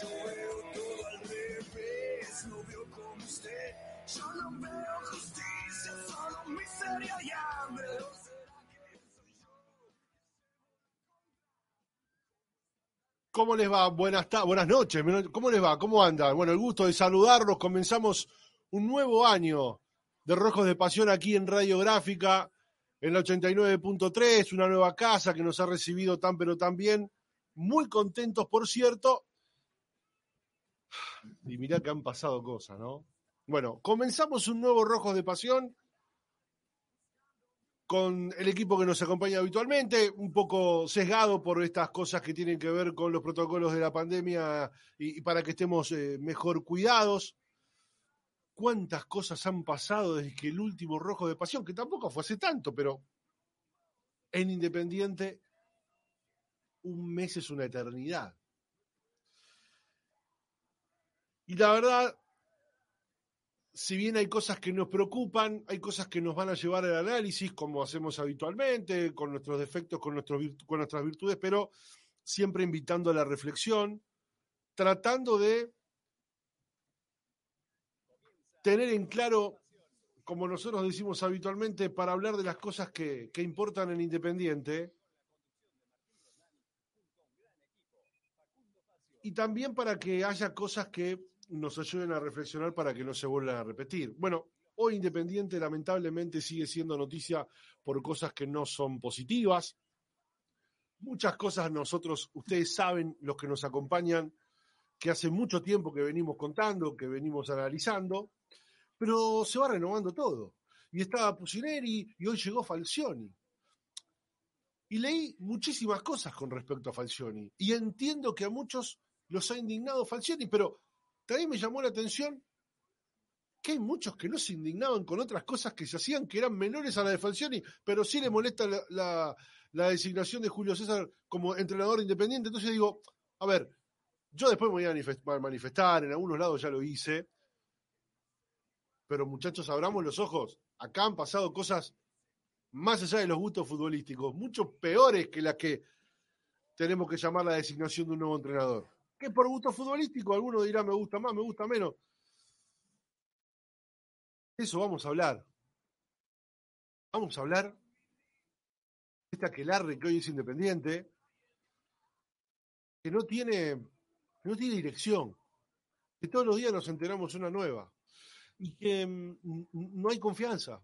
Yo veo todo al revés, no veo como usted. Yo no veo justicia, solo miseria y hambre. ¿Cómo les va? Buenas, buenas noches. ¿Cómo les va? ¿Cómo andan? Bueno, el gusto de saludarlos. Comenzamos un nuevo año de Rojos de Pasión aquí en Radio Gráfica, en la 89.3, una nueva casa que nos ha recibido tan pero tan bien. Muy contentos, por cierto. Y mirá que han pasado cosas, ¿no? Bueno, comenzamos un nuevo Rojos de Pasión con el equipo que nos acompaña habitualmente, un poco sesgado por estas cosas que tienen que ver con los protocolos de la pandemia y, para que estemos eh, mejor cuidados. ¿Cuántas cosas han pasado desde que el último rojo de pasión, que tampoco fue hace tanto, pero en Independiente un mes es una eternidad? Y la verdad, si bien hay cosas que nos preocupan, hay cosas que nos van a llevar al análisis, como hacemos habitualmente, con nuestros defectos, con, nuestros, con nuestras virtudes, pero siempre invitando a la reflexión, tratando de tener en claro, como nosotros decimos habitualmente, para hablar de las cosas que, que importan en Independiente, y también para que haya cosas que nos ayuden a reflexionar para que no se vuelvan a repetir. Bueno, hoy Independiente lamentablemente sigue siendo noticia por cosas que no son positivas. Muchas cosas nosotros, ustedes saben, los que nos acompañan, que hace mucho tiempo que venimos contando, que venimos analizando, pero se va renovando todo. Y estaba Pusineri y hoy llegó Falcioni. Y leí muchísimas cosas con respecto a Falcioni. Y entiendo que a muchos los ha indignado Falcioni, pero también me llamó la atención que hay muchos que no se indignaban con otras cosas que se hacían que eran menores a la de Falcioni, pero sí le molesta la, designación de Julio César como entrenador independiente. Entonces digo, a ver, yo después me voy a manifestar, en algunos lados ya lo hice, pero muchachos, abramos los ojos. Acá han pasado cosas más allá de los gustos futbolísticos, mucho peores que las que tenemos que llamar la designación de un nuevo entrenador. Que por gusto futbolístico, alguno dirá me gusta más, me gusta menos. Eso vamos a hablar. Vamos a hablar de este aquelarre que hoy es independiente, que no tiene, no tiene dirección, que todos los días nos enteramos una nueva y que mm, no hay confianza.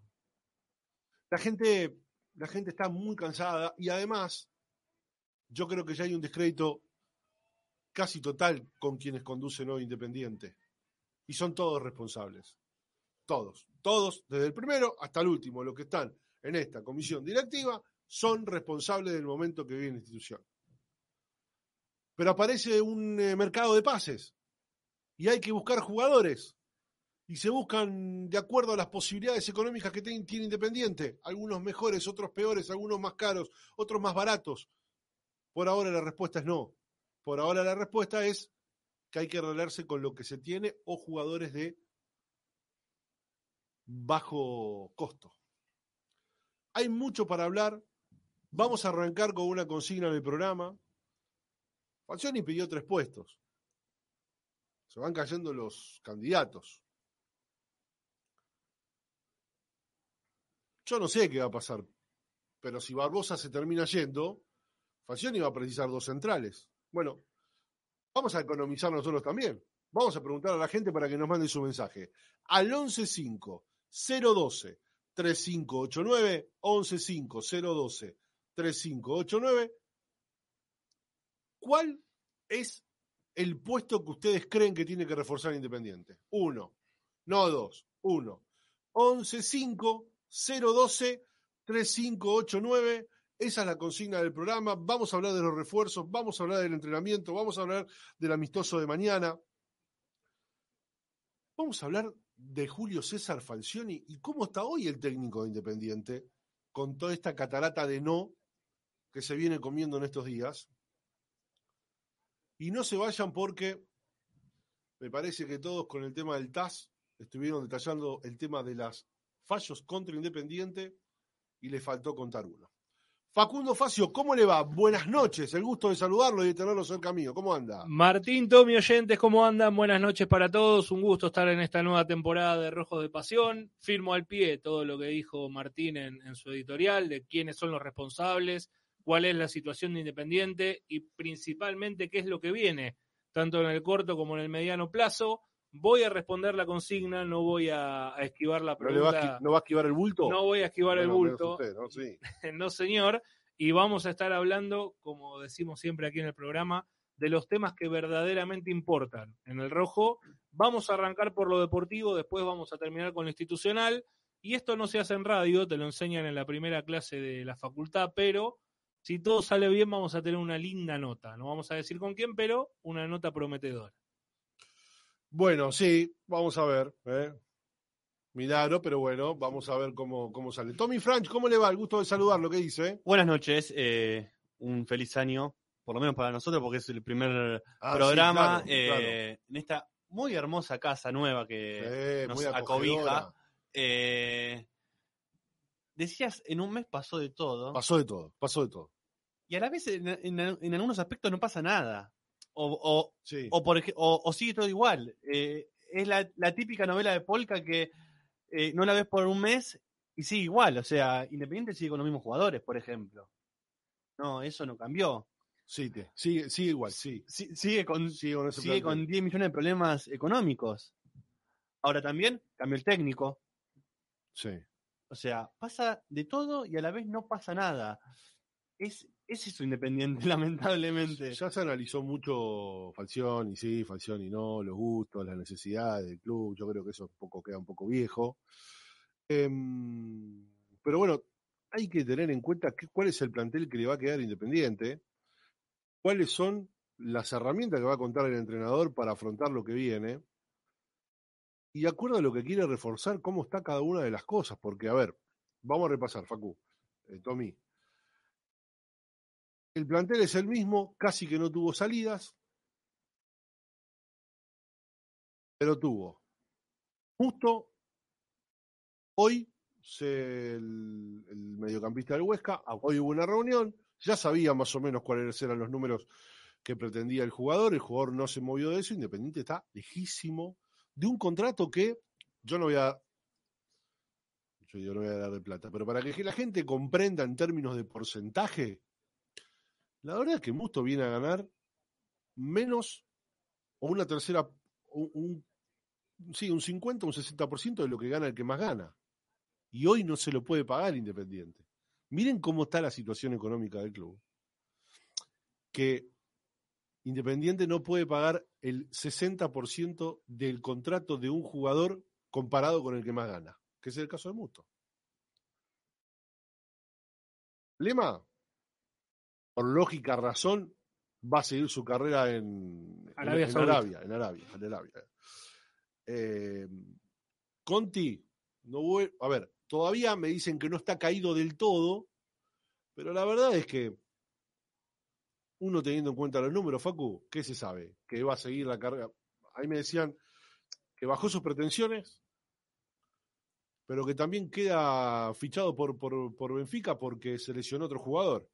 La gente, la gente está muy cansada y además yo creo que ya hay un descrédito casi total con quienes conducen hoy Independiente. Y son todos responsables. Todos. Todos, desde el primero hasta el último, los que están en esta comisión directiva, son responsables del momento que vive la institución. Pero aparece un eh, mercado de pases y hay que buscar jugadores. Y se buscan de acuerdo a las posibilidades económicas que ten- tiene Independiente. Algunos mejores, otros peores, algunos más caros, otros más baratos. Por ahora la respuesta es no. Por ahora la respuesta es que hay que arreglarse con lo que se tiene o jugadores de bajo costo. Hay mucho para hablar. Vamos a arrancar con una consigna del programa. Falcioni pidió tres puestos. Se van cayendo los candidatos. Yo no sé qué va a pasar, pero si Barbosa se termina yendo, Falcioni va a precisar dos centrales. Bueno, vamos a economizar nosotros también. Vamos a preguntar a la gente para que nos mande su mensaje. Al 115 012 3589 115 012 3589 ¿Cuál es el puesto que ustedes creen que tiene que reforzar Independiente? Uno, no dos, uno. 115 012 3589 esa es la consigna del programa. Vamos a hablar de los refuerzos, vamos a hablar del entrenamiento, vamos a hablar del amistoso de mañana. Vamos a hablar de Julio César Falcioni y cómo está hoy el técnico de Independiente con toda esta catarata de no que se viene comiendo en estos días. Y no se vayan porque me parece que todos con el tema del TAS estuvieron detallando el tema de los fallos contra Independiente y le faltó contar uno. Facundo Facio, ¿cómo le va? Buenas noches, el gusto de saludarlo y de tenerlo cerca mío. ¿Cómo anda? Martín, Tommy, oyentes, ¿cómo andan? Buenas noches para todos. Un gusto estar en esta nueva temporada de Rojos de Pasión. Firmo al pie todo lo que dijo Martín en, en su editorial, de quiénes son los responsables, cuál es la situación de Independiente y principalmente qué es lo que viene, tanto en el corto como en el mediano plazo. Voy a responder la consigna, no voy a, a esquivar la ¿No, le pregunta. va a, esqui- no va a esquivar el bulto? No voy a esquivar el Bueno, bulto. usted, ¿no? Sí. no señor, y vamos a estar hablando, como decimos siempre aquí en el programa, de los temas que verdaderamente importan. En el rojo vamos a arrancar por lo deportivo, después vamos a terminar con lo institucional, y esto no se hace en radio, te lo enseñan en la primera clase de la facultad, pero si todo sale bien vamos a tener una linda nota. No vamos a decir con quién, pero una nota prometedora. Bueno, sí, vamos a ver. ¿eh? Milagro, pero bueno, vamos a ver cómo, cómo sale. Tommy Franch, ¿cómo le va? El gusto de saludarlo, ¿qué dice? Buenas noches, eh, un feliz año, por lo menos para nosotros, porque es el primer Ah, sí, programa claro, eh, en esta muy hermosa casa nueva que nos acobija. Eh, decías, en un mes pasó de todo, Pasó de todo, pasó de todo. y a la vez en, en- en algunos aspectos no pasa nada. O, o, Sí. o, por o- o sigue todo igual. Eh, es la, la típica novela de Polka que eh, no la ves por un mes y sigue igual. O sea, Independiente sigue con los mismos jugadores, por ejemplo. No, eso no cambió. Sí, te- sigue, sigue igual, sí. Si- sigue con, Sigue con sigue con 10 millones de problemas económicos. Ahora también cambió el técnico. Sí. O sea, pasa de todo y a la vez no pasa nada. Es, es eso independiente, lamentablemente. Ya se analizó mucho Falcioni, sí, Falcioni no, los gustos, las necesidades del club. Yo creo que eso poco, queda un poco viejo. Em, pero bueno, hay que tener en cuenta cuál es el plantel que le va a quedar Independiente, cuáles son las herramientas que va a contar el entrenador para afrontar lo que viene. Y de acuerdo a lo que quiere reforzar, cómo está cada una de las cosas. Porque, a ver, vamos a repasar, Facu, eh, Tommy. El plantel es el mismo, casi que no tuvo salidas, pero tuvo. Justo hoy el, el mediocampista del Huesca, hoy hubo una reunión, ya sabía más o menos cuáles eran los números que pretendía el jugador, el jugador no se movió de eso, Independiente está lejísimo de un contrato que yo no voy a yo no voy a dar de plata, pero para que la gente comprenda en términos de porcentaje, la verdad es que Musto viene a ganar menos o una tercera, un, un- sí, un 50, un 60% de lo que gana el que más gana. Y hoy no se lo puede pagar Independiente. Miren cómo está la situación económica del club. Que Independiente no puede pagar el 60% del contrato de un jugador comparado con el que más gana, que es el caso de Musto. Lema, por lógica razón, va a seguir su carrera en Arabia en, en. Arabia, en Arabia, en Arabia. Eh, Conti, no vuel- a ver, todavía me dicen que no está caído del todo, pero la verdad es que uno teniendo en cuenta los números, Facu, ¿qué se sabe? Que va a seguir la carrera. Ahí me decían que bajó sus pretensiones, pero que también queda fichado por, por, por Benfica porque se lesionó otro jugador.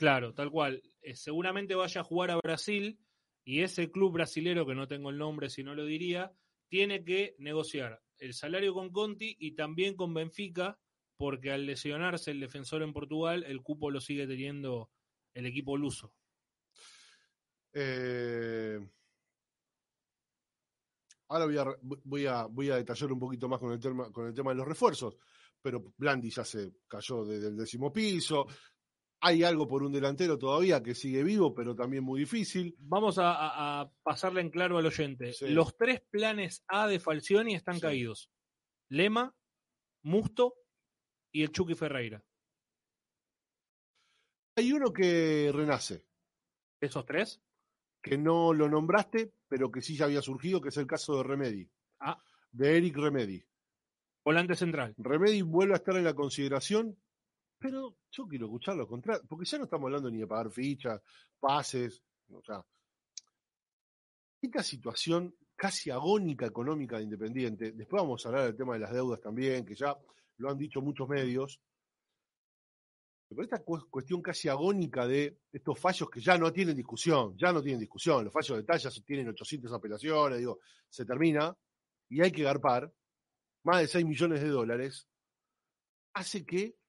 Claro, tal cual. Eh, seguramente vaya a jugar a Brasil y ese club brasilero, que no tengo el nombre si no lo diría, tiene que negociar el salario con Conti y también con Benfica, porque al lesionarse el defensor en Portugal, el cupo lo sigue teniendo el equipo luso. Eh, ahora voy a, voy, a, voy a detallar un poquito más con el, tema, con el tema de los refuerzos, pero Blandi ya se cayó desde el décimo piso. Hay algo por un delantero todavía que sigue vivo, pero también muy difícil. Vamos a, a- a pasarle en claro al oyente. Sí. Los tres planes A de Falcioni están Sí. caídos. Lema, Musto y el Chucky Ferreira. Hay uno que renace, ¿Esos tres? que no lo nombraste, pero que sí ya había surgido, que es el caso de Remedy, Ah, de Eric Remedy. volante central. Remedy vuelve a estar en la consideración, pero yo quiero escuchar lo contrario, porque ya no estamos hablando ni de pagar fichas, pases, o sea, esta situación casi agónica económica de Independiente, después vamos a hablar del tema de las deudas también, que ya lo han dicho muchos medios, pero esta cu- cuestión casi agónica de estos fallos que ya no tienen discusión, ya no tienen discusión, los fallos de talla tienen 800 apelaciones, digo, se termina y hay que garpar más de 6 millones de dólares, hace que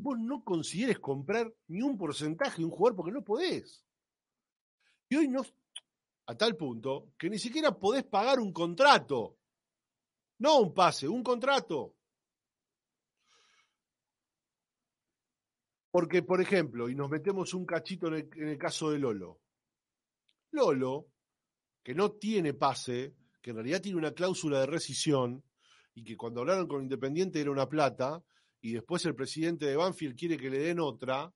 vos no consideres comprar ni un porcentaje de un jugador porque no podés. Y hoy no, a tal punto que ni siquiera podés pagar un contrato. No un pase, un contrato. Porque, por ejemplo, y nos metemos un cachito en el, en el caso de Lolo. Lolo, que no tiene pase, que en realidad tiene una cláusula de rescisión, y que cuando hablaron con Independiente era una plata, y después el presidente de Banfield quiere que le den otra,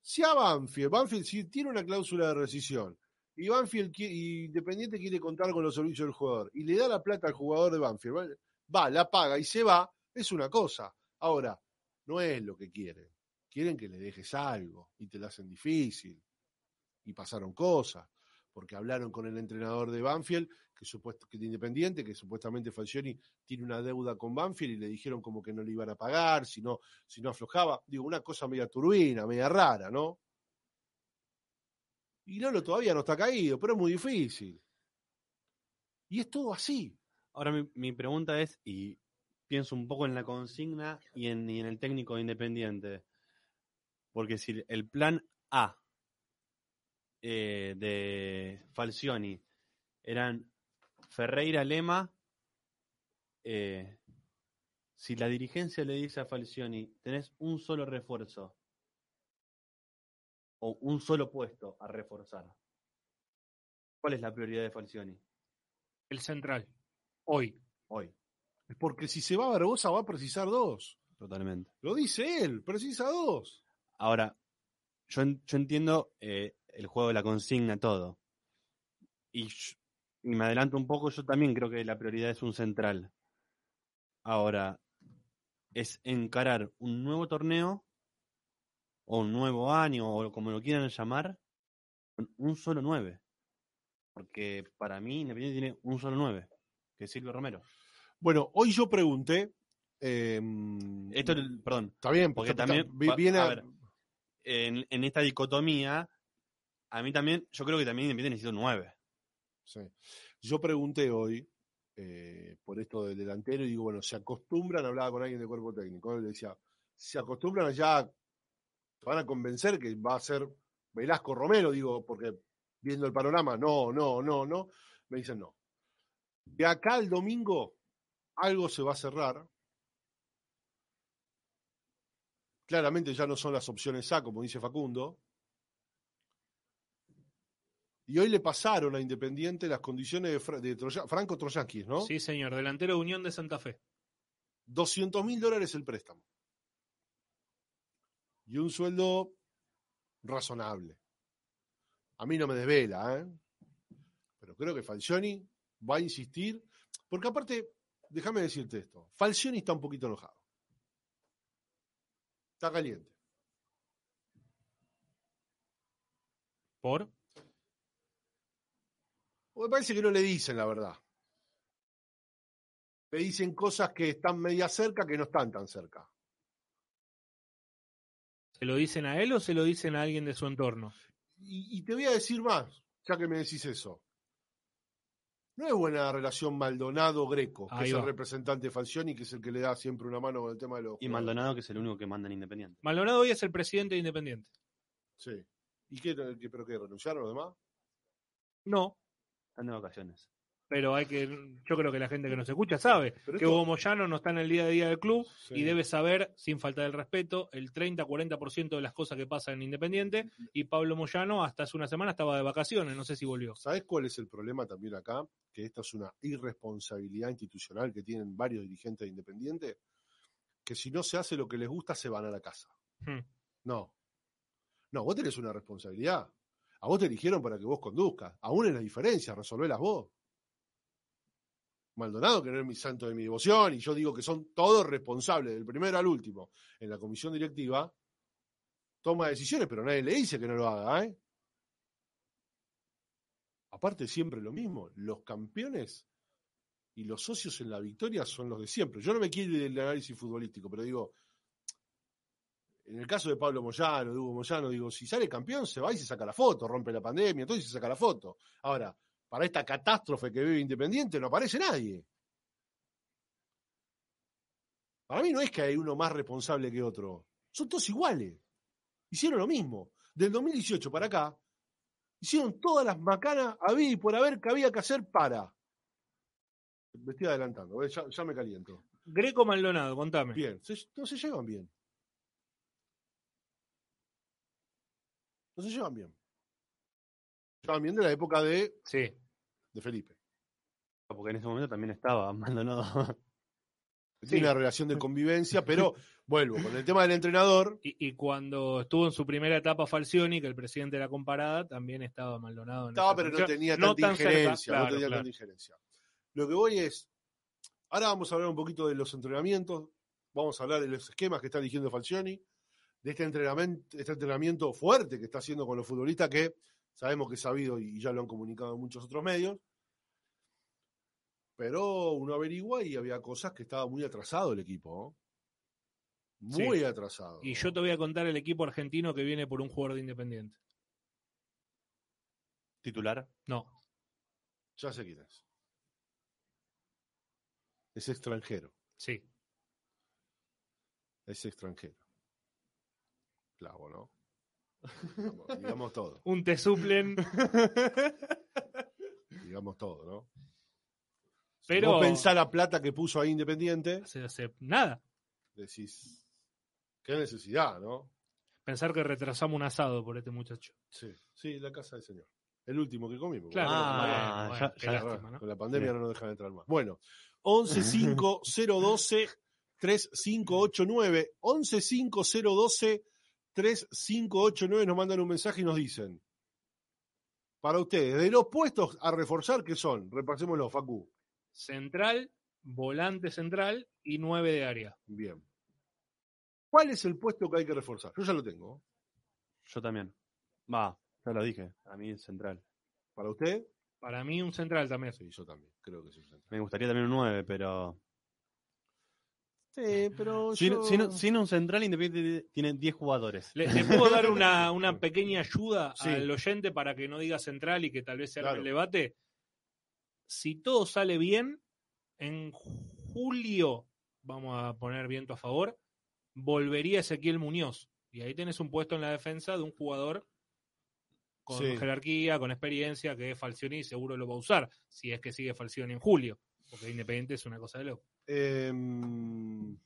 si a Banfield, Banfield sí tiene una cláusula de rescisión, y Banfield y Independiente quiere contar con los servicios del jugador, y le da la plata al jugador de Banfield, va- va, la paga y se va, es una cosa. Ahora, no es lo que quieren. Quieren que le dejes algo, y te lo hacen difícil. Y pasaron cosas, porque hablaron con el entrenador de Banfield, que, supuesto, que de Independiente, que supuestamente Falcioni tiene una deuda con Banfield y le dijeron como que no le iban a pagar, si no, si no aflojaba. Digo, una cosa media turbina, media rara, ¿no? Y Lolo todavía no está caído, pero es muy difícil. Y es todo así. Ahora mi, mi pregunta es, y pienso un poco en la consigna y en, y en el técnico de Independiente, porque si el plan A eh, de Falcioni eran Ferreira Lema, eh, si la dirigencia le dice a Falcioni, tenés un solo refuerzo o un solo puesto a reforzar, ¿cuál es la prioridad de Falcioni El central. Hoy. hoy? Porque si se va a Barbosa va a precisar dos. Totalmente. Lo dice él, precisa dos. Ahora, yo, yo entiendo eh, el juego de la consigna, todo. Y, y me adelanto un poco, yo también creo que la prioridad es un central. Ahora, es encarar un nuevo torneo, o un nuevo año, o como lo quieran llamar, con un solo 9. Porque para mí Independiente tiene un solo 9, que es Silvio Romero. Bueno, hoy yo pregunté. em, Esto, perdón, está bien, porque también, viene a a- ver, en, en esta dicotomía, a mí también, yo creo que también Independiente necesita un 9. Sí. Yo pregunté hoy eh, por esto del delantero y digo, bueno, se acostumbran, hablaba con alguien del cuerpo técnico, le decía, se acostumbran ya, te van a convencer que va a ser Velasco Romero, digo, porque viendo el panorama, no, no, no, no, me dicen no. De acá al domingo algo se va a cerrar. Claramente ya no son las opciones A, como dice Facundo. Y hoy le pasaron a Independiente las condiciones de, Fra- de Troya- Franco Troyankis, ¿no? Sí, señor. Delantero de Unión de Santa Fe. 200 mil dólares el préstamo. Y un sueldo razonable. A mí no me desvela, ¿eh? Pero creo que Falcioni va a insistir. Porque aparte, déjame decirte esto. Falcioni está un poquito enojado. Está caliente. ¿Por? Me parece que no le dicen la verdad. Le dicen cosas que están media cerca que no están tan cerca. ¿Se lo dicen a él o se lo dicen a alguien de su entorno? Y, y te voy a decir más. ya que me decís eso. No es buena relación Maldonado-Greco, que Ahí es el representante de Falcioni, que es el que le da siempre una mano con el tema de los. Y. Maldonado, que es el único que manda en Independiente. Maldonado hoy es el presidente de Independiente. Sí. ¿Y qué, qué- pero qué? ¿Renunciaron los demás? No, Están de vacaciones. pero hay que, yo creo que la gente que nos escucha sabe Pero que esto- Hugo Moyano no está en el día a día del club Sí. y debe saber, sin faltar el respeto, el 30-40% de las cosas que pasan en Independiente. Y Pablo Moyano hasta hace una semana estaba de vacaciones, no sé si volvió. ¿Sabes cuál es el problema también acá? Que esta es una irresponsabilidad institucional que tienen varios dirigentes de Independiente, que si no se hace lo que les gusta, se van a la casa. Hmm. No. No, vos tenés una responsabilidad. A vos te eligieron para que vos conduzcas. Aún en la diferencia, resolvelas vos. Maldonado, que no es mi santo de mi devoción, y yo digo que son todos responsables, del primero al último, en la comisión directiva, toma decisiones, pero nadie le dice que no lo haga, ¿eh? Aparte, siempre lo mismo, los campeones y los socios en la victoria son los de siempre. Yo no me quiero ir del análisis futbolístico, pero digo, en el caso de Pablo Moyano, de Hugo Moyano, digo, si sale campeón, se va y se saca la foto, rompe la pandemia, entonces se saca la foto. Ahora, para esta catástrofe que vive Independiente, no aparece nadie. Para mí no es que hay uno más responsable que otro. Son todos iguales. Hicieron lo mismo. Del 2018 para acá, hicieron todas las macanas había y por haber que había que hacer para. Me estoy adelantando, eh, ya, ya me caliento. Greco Maldonado, contame. Bien, se- no se llevan bien. No se llevan bien. Se llevan bien de la época de, Sí. de Felipe. Porque en ese momento también estaba Maldonado. Tiene una relación de convivencia, pero vuelvo, con el tema del entrenador, Y, y cuando estuvo en su primera etapa Falcioni, que el presidente de la comparada, también estaba Maldonado. en estaba, pero no función. tenía No tanta cerca, injerencia. no tenía claro. tanta injerencia. Lo que voy es, ahora vamos a hablar un poquito de los entrenamientos, vamos a hablar de los esquemas que está eligiendo Falcioni, de este entrenamiento, este entrenamiento fuerte que está haciendo con los futbolistas que sabemos que es sabido y ya lo han comunicado en muchos otros medios. Pero uno averigua y había cosas que estaba muy atrasado el equipo. ¿no? Muy atrasado. Y yo te voy a contar el equipo argentino que viene por un jugador de Independiente. Titular. No, Ya sé quién es. Es extranjero. sí. Es extranjero. Digamos todo. Un te suplen, Digamos todo, ¿no? Si Pero- vos pensás la plata que puso ahí Independiente, hace, hace nada. decís, qué necesidad, ¿no? Pensar que retrasamos un asado por este muchacho. Sí, sí, la casa del señor. El último que comimos. Claro, Ah, bueno, ya- bueno, qué ya- lástima, ¿no? Con la pandemia Bien. no nos dejan entrar más. Bueno, 115012 3589 115012 3589 nos mandan un mensaje y nos dicen para ustedes, de los puestos a reforzar, ¿qué son? Repasémoslo, Facu. Central, volante central y nueve de área. Bien. ¿Cuál es el puesto que hay que reforzar? Yo ya lo tengo. Yo también. Va, ya lo dije. A mí es central. ¿Para usted? Para mí un central también. Sí, yo también. Creo que es un central. Me gustaría también un 9, pero. Sí, pero Sin, yo- sin- sin un central independiente tiene 10 jugadores. ¿Le, le puedo dar una, una pequeña ayuda Sí. al oyente para que no diga central y que tal vez se arme Claro. el debate? Si todo sale bien, en julio, vamos a poner viento a favor, volvería Ezequiel Muñoz. Y ahí tenés un puesto en la defensa de un jugador con Sí. jerarquía, con experiencia, que es Falcioni y seguro lo va a usar, si es que sigue Falcioni en julio. Porque Independiente es una cosa de loco. Em,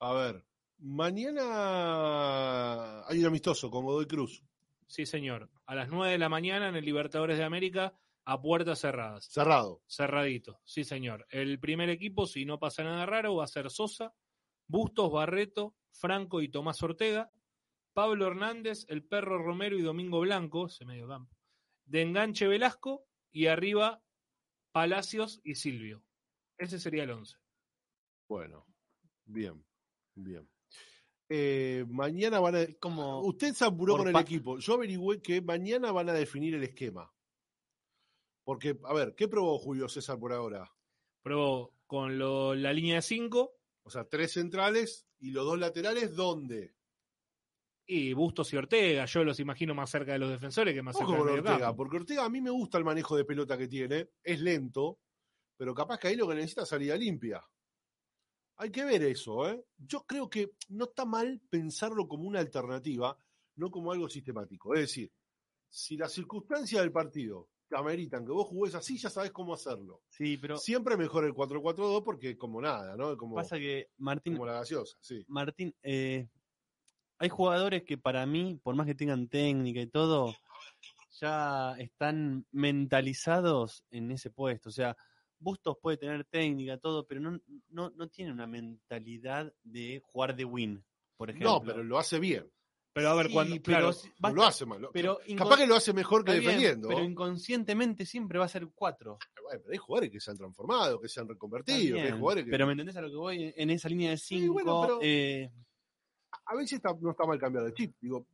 a ver, mañana hay un amistoso con Godoy Cruz, Sí, señor. A las 9 de la mañana en el Libertadores de América, a puertas cerradas. cerrado. Cerradito, sí señor. El primer equipo, si no pasa nada raro, va a ser Sosa, Bustos, Barreto, Franco y Tomás Ortega, Pablo Hernández, el Perro Romero y Domingo Blanco, ese medio campo, de enganche Velasco y arriba Palacios y Silvio. Ese sería el 11. Bueno, bien, bien. Eh, mañana van a... Como. Usted se apuró con el equipo. Yo averigüé que mañana van a definir el esquema. Porque, a ver, ¿qué probó Julio César por ahora? Probó con lo- la línea de 5, O sea, tres centrales y los dos laterales, ¿dónde? Y Bustos y Ortega, yo los imagino más cerca de los defensores que más cerca Ojo con Ortega, porque Ortega a mí me gusta el manejo de pelota que tiene, es lento, pero capaz que ahí lo que necesita es salida limpia. Hay que ver eso, ¿eh? Yo creo que no está mal pensarlo como una alternativa, no como algo sistemático. Es decir, si las circunstancias del partido te ameritan que vos jugués así, ya sabés cómo hacerlo. Sí, pero Siempre mejor el 4-4-2 porque como nada, ¿no? Como, pasa que Martín, como la gaseosa, sí. Martín, eh, hay jugadores que para mí, por más que tengan técnica y todo, ya están mentalizados en ese puesto. O sea, Bustos puede tener técnica, todo, pero no, no, no tiene una mentalidad de jugar de win, por ejemplo. No, pero lo hace bien. Pero a ver, Sí, cuando, claro, No lo hace mal. pero Capaz que lo hace mejor que bien, defendiendo. pero inconscientemente siempre va a ser cuatro. Bueno, pero hay jugadores que se han transformado, que se han reconvertido, que hay jugadores que Pero me entendés a lo que voy en esa línea de Sí, cinco. bueno, pero- eh, a veces está- no está mal cambiar de chip. Digo,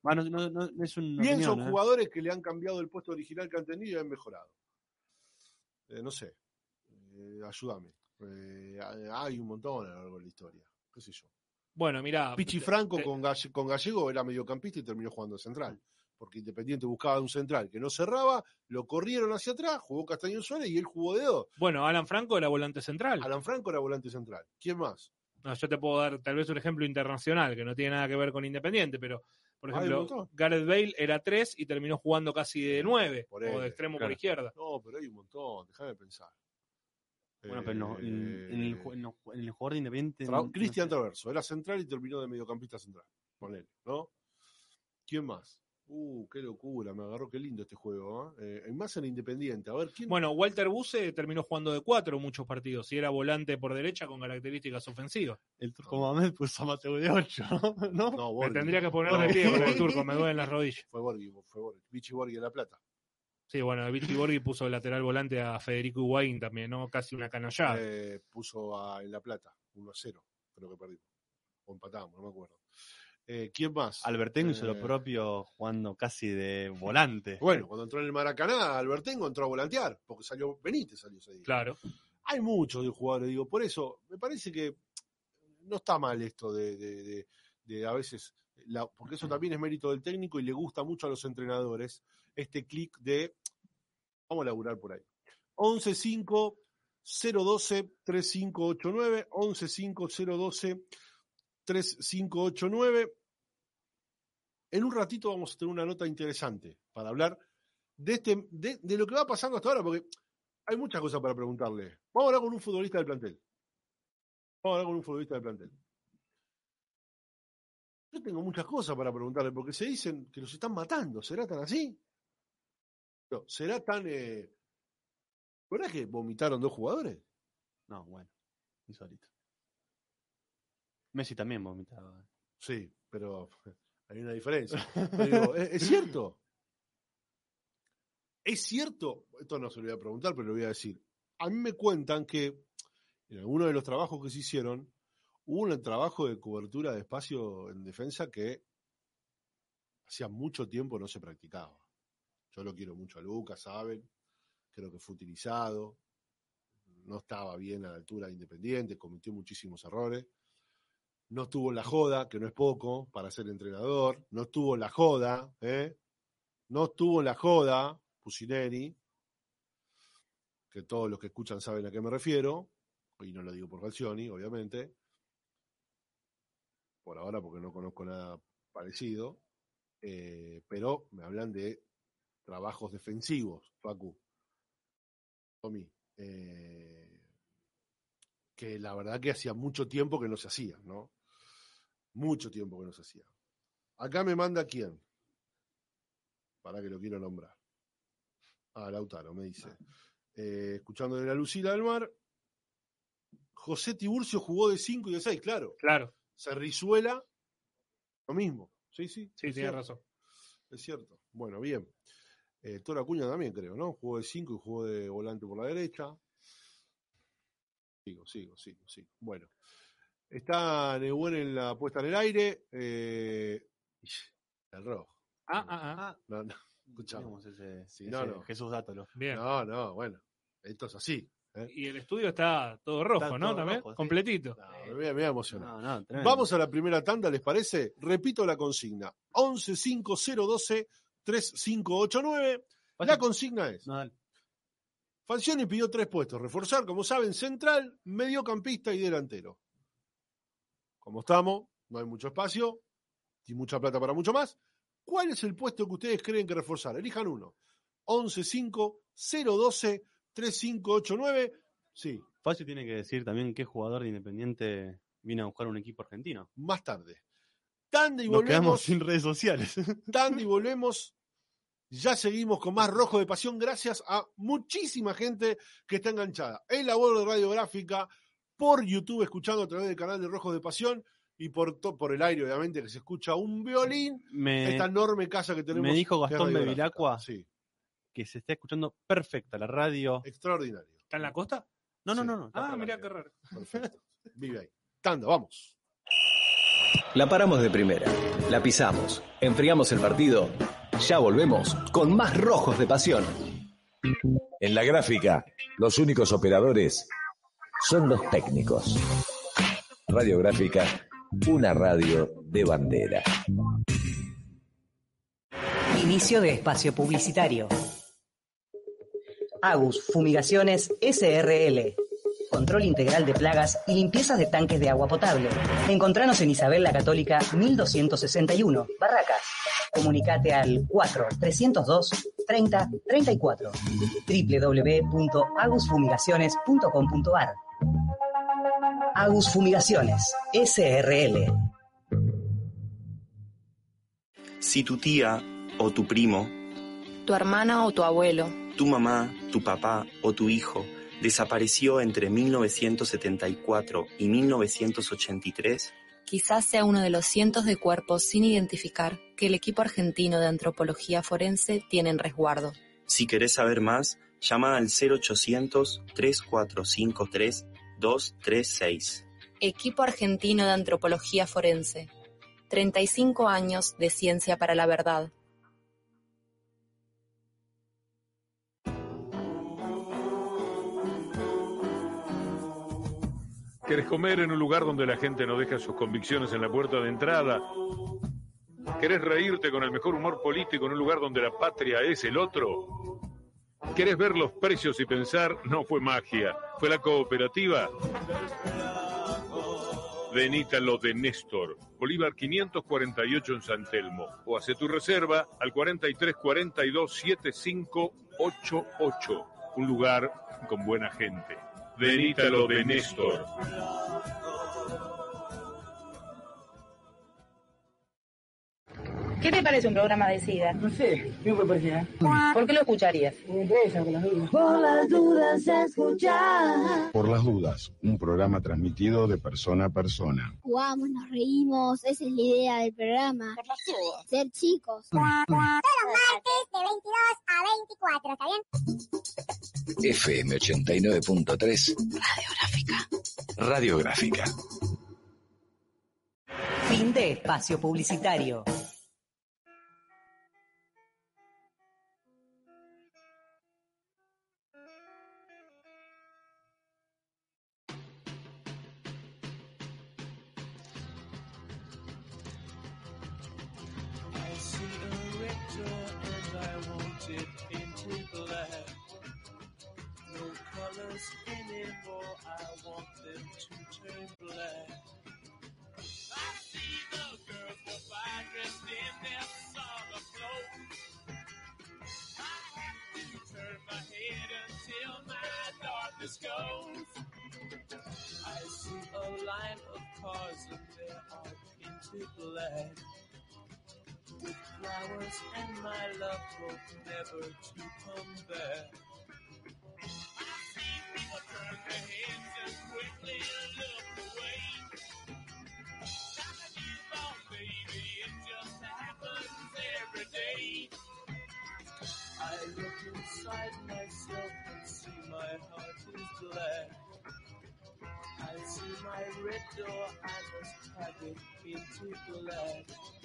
bueno, no, no- es una bien opinión, son ¿eh? jugadores que le han cambiado el puesto original que han tenido y han mejorado. Eh, no sé, eh, ayúdame. Eh, hay un montón a lo largo de la historia. ¿Qué sé yo? bueno, mirá. Pichi te- con, Galle- con Gallego era mediocampista y terminó jugando de central. Porque Independiente buscaba un central que no cerraba, lo corrieron hacia atrás, jugó Castañón Suárez y él jugó de dos. Bueno, Alan Franco era volante central. Alan Franco era volante central. ¿Quién más? No, yo te puedo dar tal vez un ejemplo internacional que no tiene nada que ver con Independiente, pero por ejemplo. Gareth Bale era 3 y terminó jugando casi de 9 Por o de extremo por izquierda. No, pero hay un montón, déjame pensar. Bueno, pero no, en, en el, Eh, en, los ju- en el jugador de Independiente. Tra- no- Cristian no sé. Traverso, era central y terminó de mediocampista central. Ponele, ¿no? ¿Quién más? Uh, qué locura, me agarró, qué lindo este juego. ¿eh? Eh, más en Independiente. A ver, ¿quién? Bueno, Walter Buse terminó jugando de 4 muchos partidos y era volante por derecha con características ofensivas. El turco Mamed puso a Mateo de 8, ¿no? no, Me Borghi. tendría que poner de No, pie con el turco, me duelen las rodillas. Fue Borghi, fue Borghi. Vichy Borghi en La Plata. Sí, bueno, Vichy Borghi puso de lateral volante a Federico Higuaín también, ¿no? Casi una canallada. Eh, puso a- en La Plata, 1 a 0, creo que perdimos. O empatamos, no me acuerdo. Eh, ¿Quién más? Albertengo hizo Eh, lo propio jugando casi de volante. Bueno, cuando entró en el Maracaná, Albertengo entró a volantear, porque salió Benítez, salió ese día. Claro. hay muchos de jugadores, digo, por eso me parece que no está mal esto de, de- de- de a veces, la- porque eso también es mérito del técnico y le gusta mucho a los entrenadores, este clic de, vamos a laburar por ahí. 11-5. 012-3589, 11-5-012-3589. En un ratito vamos a tener una nota interesante para hablar de, este, de, lo que va pasando hasta ahora, porque hay muchas cosas para preguntarle. Vamos a hablar con un futbolista del plantel. Vamos a hablar con un futbolista del plantel. Yo tengo muchas cosas para preguntarle, porque se dicen que los están matando. ¿Será tan así? ¿Será tan... Eh... ¿Verdad que vomitaron dos jugadores? No, bueno, insólito. Messi también vomitaba. Sí, pero hay una diferencia. Digo, ¿es, es cierto? ¿Es cierto? Esto no se lo voy a preguntar, pero lo voy a decir. A mí me cuentan que en alguno de los trabajos que se hicieron, hubo un trabajo de cobertura de espacio en defensa que hacía mucho tiempo no se practicaba. Yo lo quiero mucho a Lucas, saben. Creo que fue utilizado. No estaba bien a la altura de Independiente, cometió muchísimos errores. No estuvo la joda, que no es poco para ser entrenador. No estuvo la joda, ¿eh? No estuvo la joda, Pusineri, que todos los que escuchan saben a qué me refiero. Y no lo digo por Falcioni, obviamente. Por ahora, porque no conozco nada parecido. Eh, pero me hablan de trabajos defensivos, Facu. Tommy. Eh, que la verdad que hacía mucho tiempo que no se hacía, ¿no? Mucho tiempo que no se hacía. Acá me manda quién. Para que lo quiero nombrar. Ah, Lautaro, me dice. Eh, escuchando de la Lucila del Mar. José Tiburcio jugó de 5 y de 6, claro. Claro, Cerrizuela, lo mismo. Sí, sí. sí, cierto, razón. Es cierto. Bueno, bien. Eh, Toro Acuña también, creo, ¿no? Jugó de 5 y jugó de volante por la derecha. Sigo, sigo, sigo, sigo. Bueno. Está Nebuen en la puesta en el aire. Eh, el rojo. Ah, ah, ah. No, no, escuchame. Tenemos ese, Sí, ese no, no. Jesús Dátolo. Bien. No, no, bueno. Esto es así. ¿eh? Y el estudio está todo rojo, Está ¿no? todo También, rojo, sí. completito. No, me voy a- me voy a emocionar. No, no, tremendo. Vamos a la primera tanda, ¿les parece? Repito la consigna. 115012 3589. La consigna es, No, dale. Falcioni pidió tres puestos, reforzar, como saben, central, mediocampista y delantero. Como estamos, no hay mucho espacio y mucha plata para mucho más. ¿Cuál es el puesto que ustedes creen que reforzar? Elijan uno. 115012 3589. Sí, Facio tiene que decir también qué jugador de Independiente vino a buscar un equipo argentino. más tarde. Tanda y Nos quedamos volvemos. sin redes sociales. Tanda y volvemos. Ya seguimos con más Rojo de Pasión gracias a muchísima gente que está enganchada en la labor de radiográfica, por YouTube, escuchando a través del canal de Rojos de Pasión y por, por el aire, obviamente, que se escucha un violín. Me, esta enorme casa que tenemos. me dijo Gastón. Bevilacqua Sí, que se está escuchando perfecta la radio. extraordinario. ¿Está en la costa? No, no, sí. no, no. Ah, mirá qué raro. Perfecto. Vive ahí. Tanda, vamos. La paramos de primera, la pisamos, enfriamos el partido. Ya volvemos con más rojos de pasión. En la gráfica, los únicos operadores son los técnicos. Radiográfica, una radio de bandera. Inicio de espacio publicitario. Agus Fumigaciones SRL. Control integral de plagas y limpiezas de tanques de agua potable. Encontranos en Isabel la Católica 1261, Barracas. Comunicate al 4 302 30 34 www.agusfumigaciones.com.ar Agus Fumigaciones SRL. Si tu tía o tu primo, tu hermana o tu abuelo, tu mamá, tu papá o tu hijo desapareció entre 1974 y 1983, quizás sea uno de los cientos de cuerpos sin identificar que el equipo argentino de antropología forense tiene en resguardo. si querés saber más, llama al 0800-3453-236. Equipo argentino de antropología forense. 35 años de ciencia para la verdad. ¿Querés comer en un lugar donde la gente no deja sus convicciones en la puerta de entrada? ¿Querés reírte con el mejor humor político en un lugar donde la patria es el otro? ¿Querés ver los precios y pensar, no fue magia, fue la cooperativa? Venita lo de Néstor, Bolívar 548 en San Telmo. O hace tu reserva al 4342 7588. Un lugar con buena gente. Venita lo de Néstor. ¿Qué te parece un programa de SIDA? No sé, ¿qué me parecía? ¿Por qué lo escucharías? Me interesa con las dudas. Por las dudas escuchar. Por las dudas, un programa transmitido de persona a persona. Jugamos, nos reímos, esa es la idea del programa. Ser chicos. Todos martes de 22 a 24, ¿está bien? FM 89.3 Radiográfica. Radiográfica. Fin de espacio publicitario. It painted black. No colors anymore, I want them to turn black. I see the girls go by dressed in their summer clothes. I have to turn my head until my darkness goes. I see a line of cars and they are painted black flowers and my love hope never to come back. I see people turn their heads and quickly look away. Like a newborn baby, it just happens every day. I look inside myself and see my heart is black. I see my red door, I must have it painted black.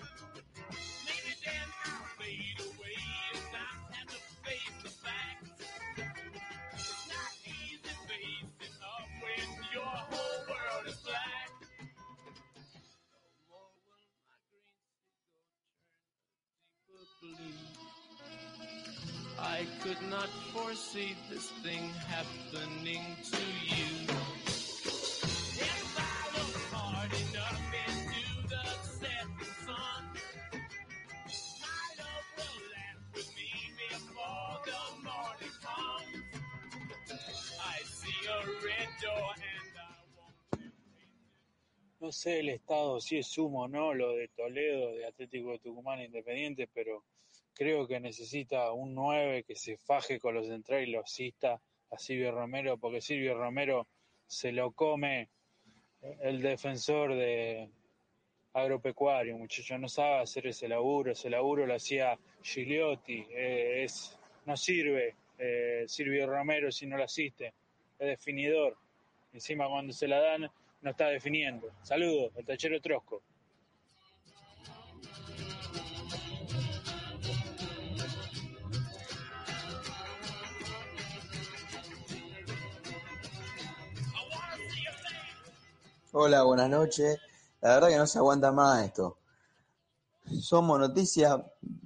I see a red door and No sé el estado, si es sumo o no, lo de Toledo, de Atlético de Tucumán Independiente, pero creo que necesita un 9 que se faje con los centrales y los asista a Silvio Romero, porque Silvio Romero se lo come el defensor de agropecuario, muchacho, no sabe hacer ese laburo, ese laburo lo hacía Gigliotti, eh, es, no sirve eh, Silvio Romero si no lo asiste, es definidor, encima cuando se la dan no está definiendo. Saludos, el tachero Trosco. Hola, buenas noches. La verdad que no se aguanta más esto. Somos noticias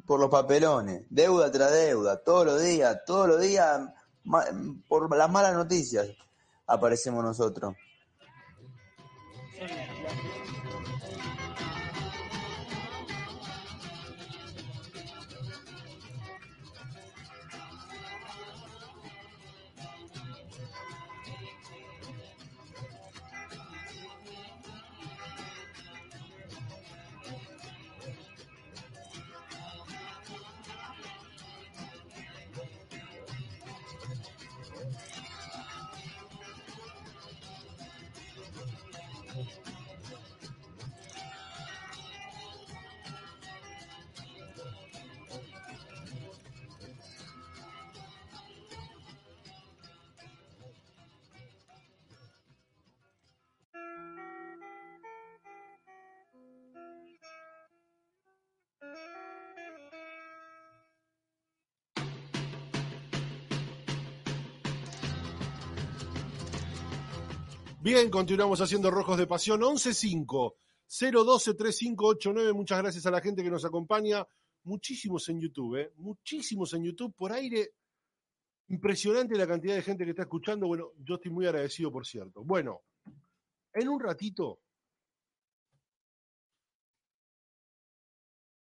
por los papelones, deuda tras deuda, todos los días, todos los días, por las malas noticias aparecemos nosotros. Bien, continuamos haciendo Rojos de Pasión. 11-5, 012-3589. Muchas gracias a la gente que nos acompaña. Muchísimos en YouTube, ¿eh? Muchísimos en YouTube. Por aire, impresionante la cantidad de gente que está escuchando. Bueno, yo estoy muy agradecido, por cierto. Bueno, en un ratito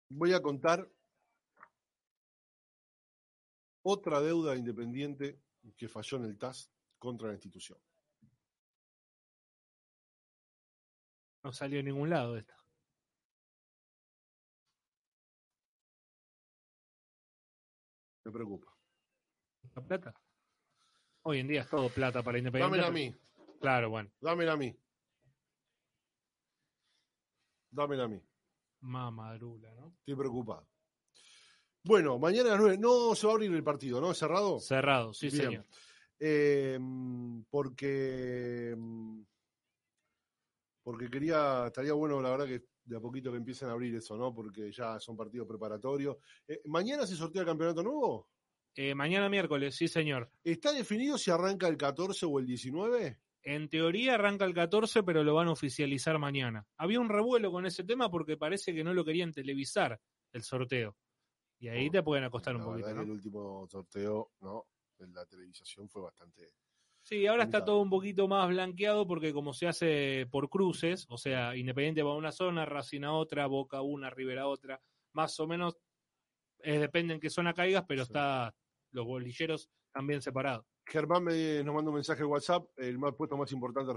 voy a contar otra deuda independiente que falló en el TAS contra la institución. No salió en ningún lado esta. Me preocupa. ¿La plata? Hoy en día es todo plata para Independiente. Dámela a mí. Claro, bueno. Dámela a mí. Dámela a mí. Mamadrula, ¿no? Estoy preocupado. Bueno, mañana a las 9. No se va a abrir el partido, ¿no? ¿Es cerrado? Cerrado, sí, Bien. señor. Eh, mm, porque. Porque quería. Estaría bueno, la verdad, que de a poquito que empiecen a abrir eso, ¿no? Porque ya son partidos preparatorios. Eh, ¿Mañana se sortea el campeonato nuevo? Eh, mañana miércoles, sí, señor. ¿Está definido si arranca el 14 o el 19? En teoría arranca el 14, pero lo van a oficializar mañana. Había un revuelo con ese tema porque parece que no lo querían televisar el sorteo. Y ahí te pueden acostar un poquito, el último sorteo, ¿no? La televisación fue bastante. Sí, ahora está todo un poquito más blanqueado porque como se hace por cruces, o sea, Independiente va a una zona, Racing a otra, Boca a una, River a otra, más o menos eh, depende en qué zona caigas, pero está los bolilleros también separados. Germán me, nos manda un mensaje en WhatsApp. El más puesto más importante a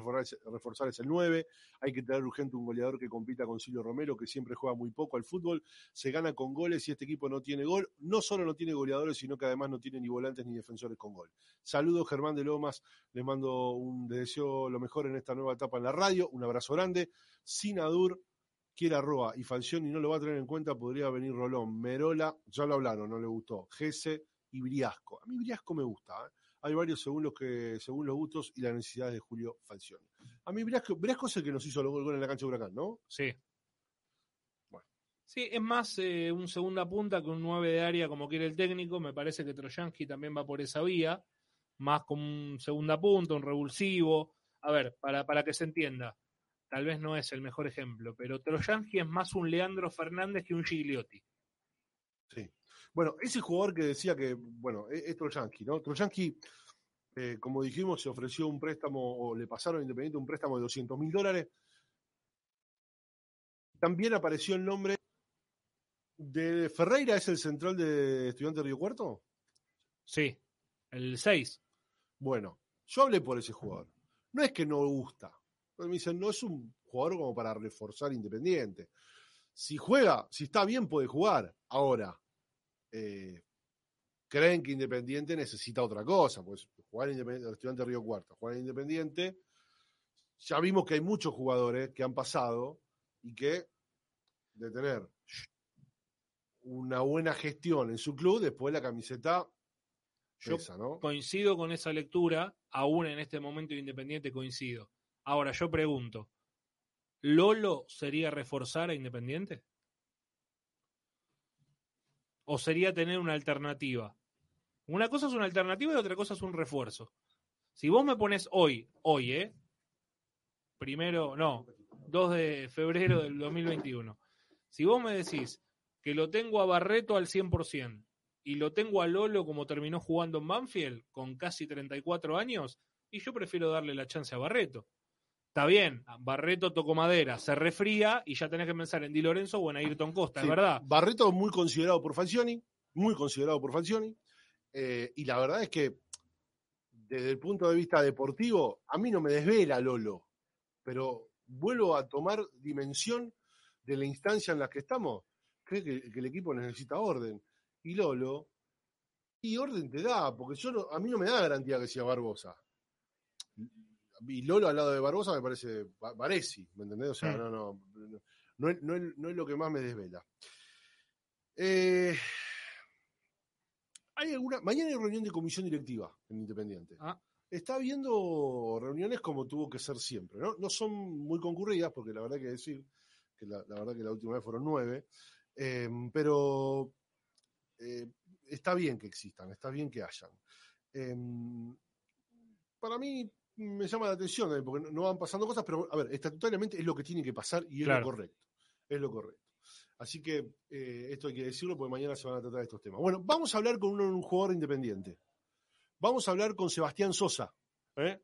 reforzar, es- el 9. Hay que tener urgente un goleador que compita con Silvio Romero, que siempre juega muy poco al fútbol. Se gana con goles y este equipo no tiene gol. No solo no tiene goleadores, sino que además no tiene ni volantes ni defensores con gol. Saludos, Germán de Lomas. Les mando un deseo lo mejor en esta nueva etapa en la radio. Un abrazo grande. Sinadur quiere Roa y Falcioni no lo va a tener en cuenta, podría venir Rolón, Merola, ya lo hablaron, no le gustó, Gese y Briasco. A mí Briasco me gusta, ¿eh? Hay varios según los que según los gustos y las necesidades de Julio Falcioni. A mí Briasco es el que nos hizo el gol en la cancha de Huracán, ¿no? Sí. Sí, es más eh, un segunda punta que un 9 de área como quiere el técnico. Me parece que Trojansky también va por esa vía. Más como un segunda punta, un revulsivo. A ver, para, para que se entienda, tal vez no es el mejor ejemplo, pero Trojansky es más un Leandro Fernández que un Gigliotti. Sí. Bueno, ese jugador que decía que, bueno, es, es Trojanski, ¿no? Trojanski, eh, como dijimos, se ofreció un préstamo, o le pasaron a Independiente un préstamo de 200 mil dólares. También apareció el nombre de Ferreira, ¿es el central de Estudiante de Río Cuarto? Sí, el 6. Bueno, yo hablé por ese jugador. No es que no gusta. Me dicen, no es un jugador como para reforzar Independiente. Si juega, si está bien, puede jugar. Ahora, eh, creen que Independiente necesita otra cosa, pues jugar Independiente, estudiante de Río Cuarto, jugar en Independiente, ya vimos que hay muchos jugadores que han pasado y que de tener una buena gestión en su club, después la camiseta Yo pesa, ¿no? coincido con esa lectura, aún en este momento de Independiente coincido. Ahora, yo pregunto, ¿Lolo sería reforzar a Independiente? ¿O sería tener una alternativa? Una cosa es una alternativa y otra cosa es un refuerzo. Si vos me pones hoy, hoy, ¿eh? Primero, no, 2 de febrero del 2021. Si vos me decís que lo tengo a Barreto al 100% y lo tengo a Lolo como terminó jugando en Banfield con casi 34 años, y yo prefiero darle la chance a Barreto. Está bien, Barreto tocó madera, se refría y ya tenés que pensar en Di Lorenzo o en Ayrton Costa, Sí, es verdad. Barreto muy considerado por Falcioni, muy considerado por Falcioni, eh, y la verdad es que desde el punto de vista deportivo, a mí no me desvela Lolo, pero vuelvo a tomar dimensión de la instancia en la que estamos. Que, que el equipo necesita orden. Y Lolo, y orden te da, porque yo no- a mí no me da garantía que sea Barbosa. Y Lolo al lado de Barbosa me parece Ba- Baresi, ¿me entendés? O sea, Mm. no, no, no, no es, no es- no es lo que más me desvela. Eh, hay alguna, mañana hay reunión de comisión directiva en Independiente. Ah. Está habiendo reuniones como tuvo que ser siempre, ¿no? No son muy concurridas, porque la verdad que decir que la, la verdad que la última vez fueron nueve, eh, pero eh, está bien que existan, está bien que hayan. Para mí me llama la atención, eh, porque no- no van pasando cosas, pero a ver, estatutariamente es lo que tiene que pasar y es Claro. lo correcto. Es lo correcto. Así que eh, esto hay que decirlo porque mañana se van a tratar estos temas. Bueno, vamos a hablar con un, un jugador independiente. Vamos a hablar con Sebastián Sosa. ¿eh?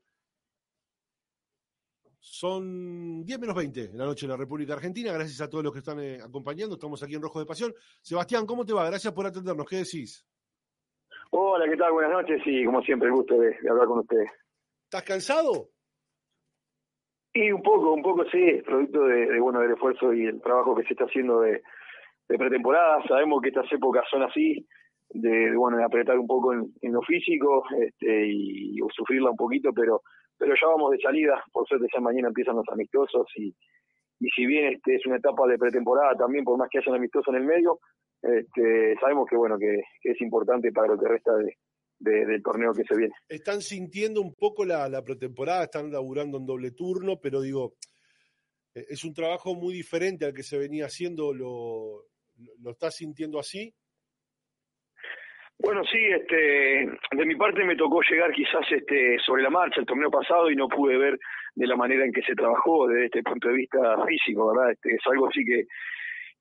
Son 10 menos 20 en la noche en la República Argentina. Gracias a todos los que están eh, acompañando. Estamos aquí en Rojo de Pasión. Sebastián, ¿cómo te va? Gracias por atendernos. ¿Qué decís? Hola, ¿qué tal? Buenas noches y como siempre el gusto de, de hablar con ustedes. ¿Estás cansado? Y un poco, un poco sí, producto de, bueno del esfuerzo y el trabajo que se está haciendo de, pretemporada. Sabemos que estas épocas son así, de, bueno de apretar un poco en, en lo físico este, y, sufrirla un poquito, pero pero ya vamos de salida. Por suerte ya mañana empiezan los amistosos y, y si bien este es una etapa de pretemporada también, por más que haya un amistoso en el medio, este, sabemos que bueno que es importante para lo que resta de, de, del torneo que se viene. Están sintiendo un poco la, la pretemporada, están laburando en doble turno, pero digo, eh, es un trabajo muy diferente al que se venía haciendo, ¿lo, lo, lo estás sintiendo así? Bueno, sí, este, de mi parte me tocó llegar quizás este, sobre la marcha el torneo pasado y no pude ver de la manera en que se trabajó desde este punto de vista físico, ¿verdad? Este, es algo así que,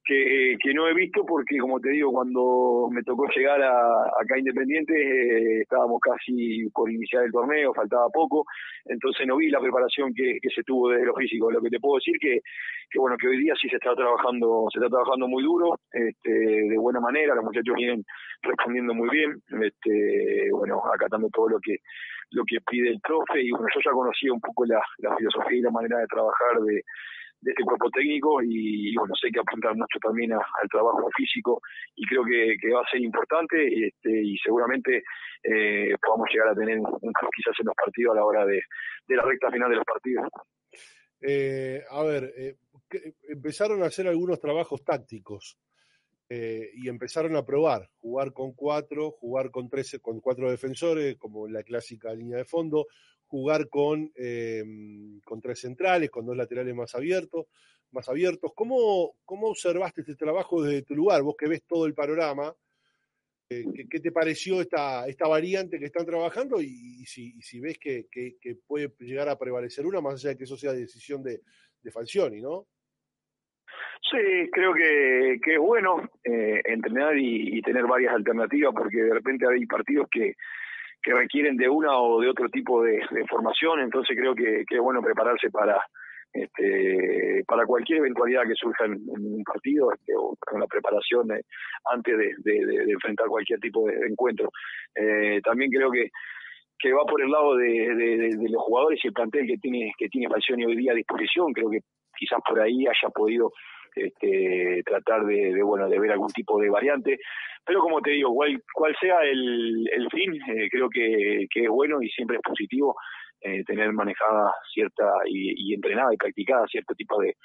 que, que no he visto porque, como te digo, cuando me tocó llegar a, acá Independiente eh, estábamos casi por iniciar el torneo, faltaba poco, entonces no vi la preparación que, que se tuvo desde lo físico. Lo que te puedo decir que, que bueno, que hoy día sí se está trabajando, se está trabajando muy duro, este, de buena manera, los muchachos vienen respondiendo muy bien, este, bueno, acatando todo lo que lo que pide el profe. Y bueno, yo ya conocía un poco la, la filosofía y la manera de trabajar de, de este cuerpo técnico y, bueno, sé que apuntar mucho también al trabajo físico y creo que, va a ser importante este, y seguramente eh, podamos llegar a tener quizás en los partidos a la hora de, de la recta final de los partidos. Eh, a ver, eh, empezaron a hacer algunos trabajos tácticos eh, y empezaron a probar, jugar con cuatro, jugar con tres, con cuatro defensores, como la clásica línea de fondo, jugar con, eh, con tres centrales, con dos laterales más abiertos, más abiertos. ¿Cómo, ¿Cómo observaste este trabajo desde tu lugar? Vos que ves todo el panorama, eh, ¿qué, ¿qué, te pareció esta, esta variante que están trabajando? Y, si, si, ves que, que, puede llegar a prevalecer una, más allá de que eso sea decisión de, de Falcioni, ¿no? Sí, creo que, que es bueno eh, entrenar y tener varias alternativas porque de repente hay partidos que, que requieren de una o de otro tipo de, formación, entonces creo que, es bueno prepararse para este, para cualquier eventualidad que surja en, un partido este, o con la preparación eh, antes de, enfrentar cualquier tipo de, encuentro. Eh, también creo que que va por el lado de los jugadores y el plantel que tiene que tiene Falcioni hoy día a disposición creo que quizás por ahí haya podido este, tratar de, bueno de ver algún tipo de variante pero como te digo cual cual sea el, el fin eh, creo que, que es bueno y siempre es positivo eh, tener manejada cierta y, y entrenada y practicada cierto tipo de,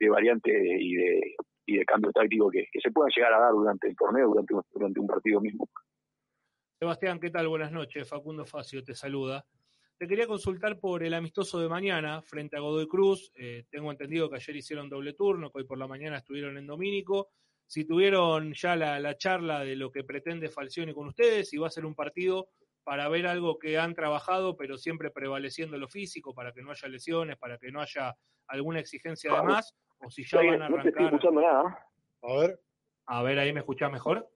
de variante y de y de cambio táctico que, que se puedan llegar a dar durante el torneo durante durante un partido mismo Sebastián, ¿qué tal? Buenas noches. Facundo Facio te saluda. Te quería consultar por el amistoso de mañana frente a Godoy Cruz. Eh, tengo entendido que ayer hicieron doble turno, que hoy por la mañana estuvieron en Domínico. Si tuvieron ya la, la charla de lo que pretende Falcioni con ustedes, si va a ser un partido para ver algo que han trabajado, pero siempre prevaleciendo lo físico, para que no haya lesiones, para que no haya alguna exigencia de más, o si ya Oye, van a no te estoy arrancar. escuchando nada A ver. A ver, ahí me escuchás mejor.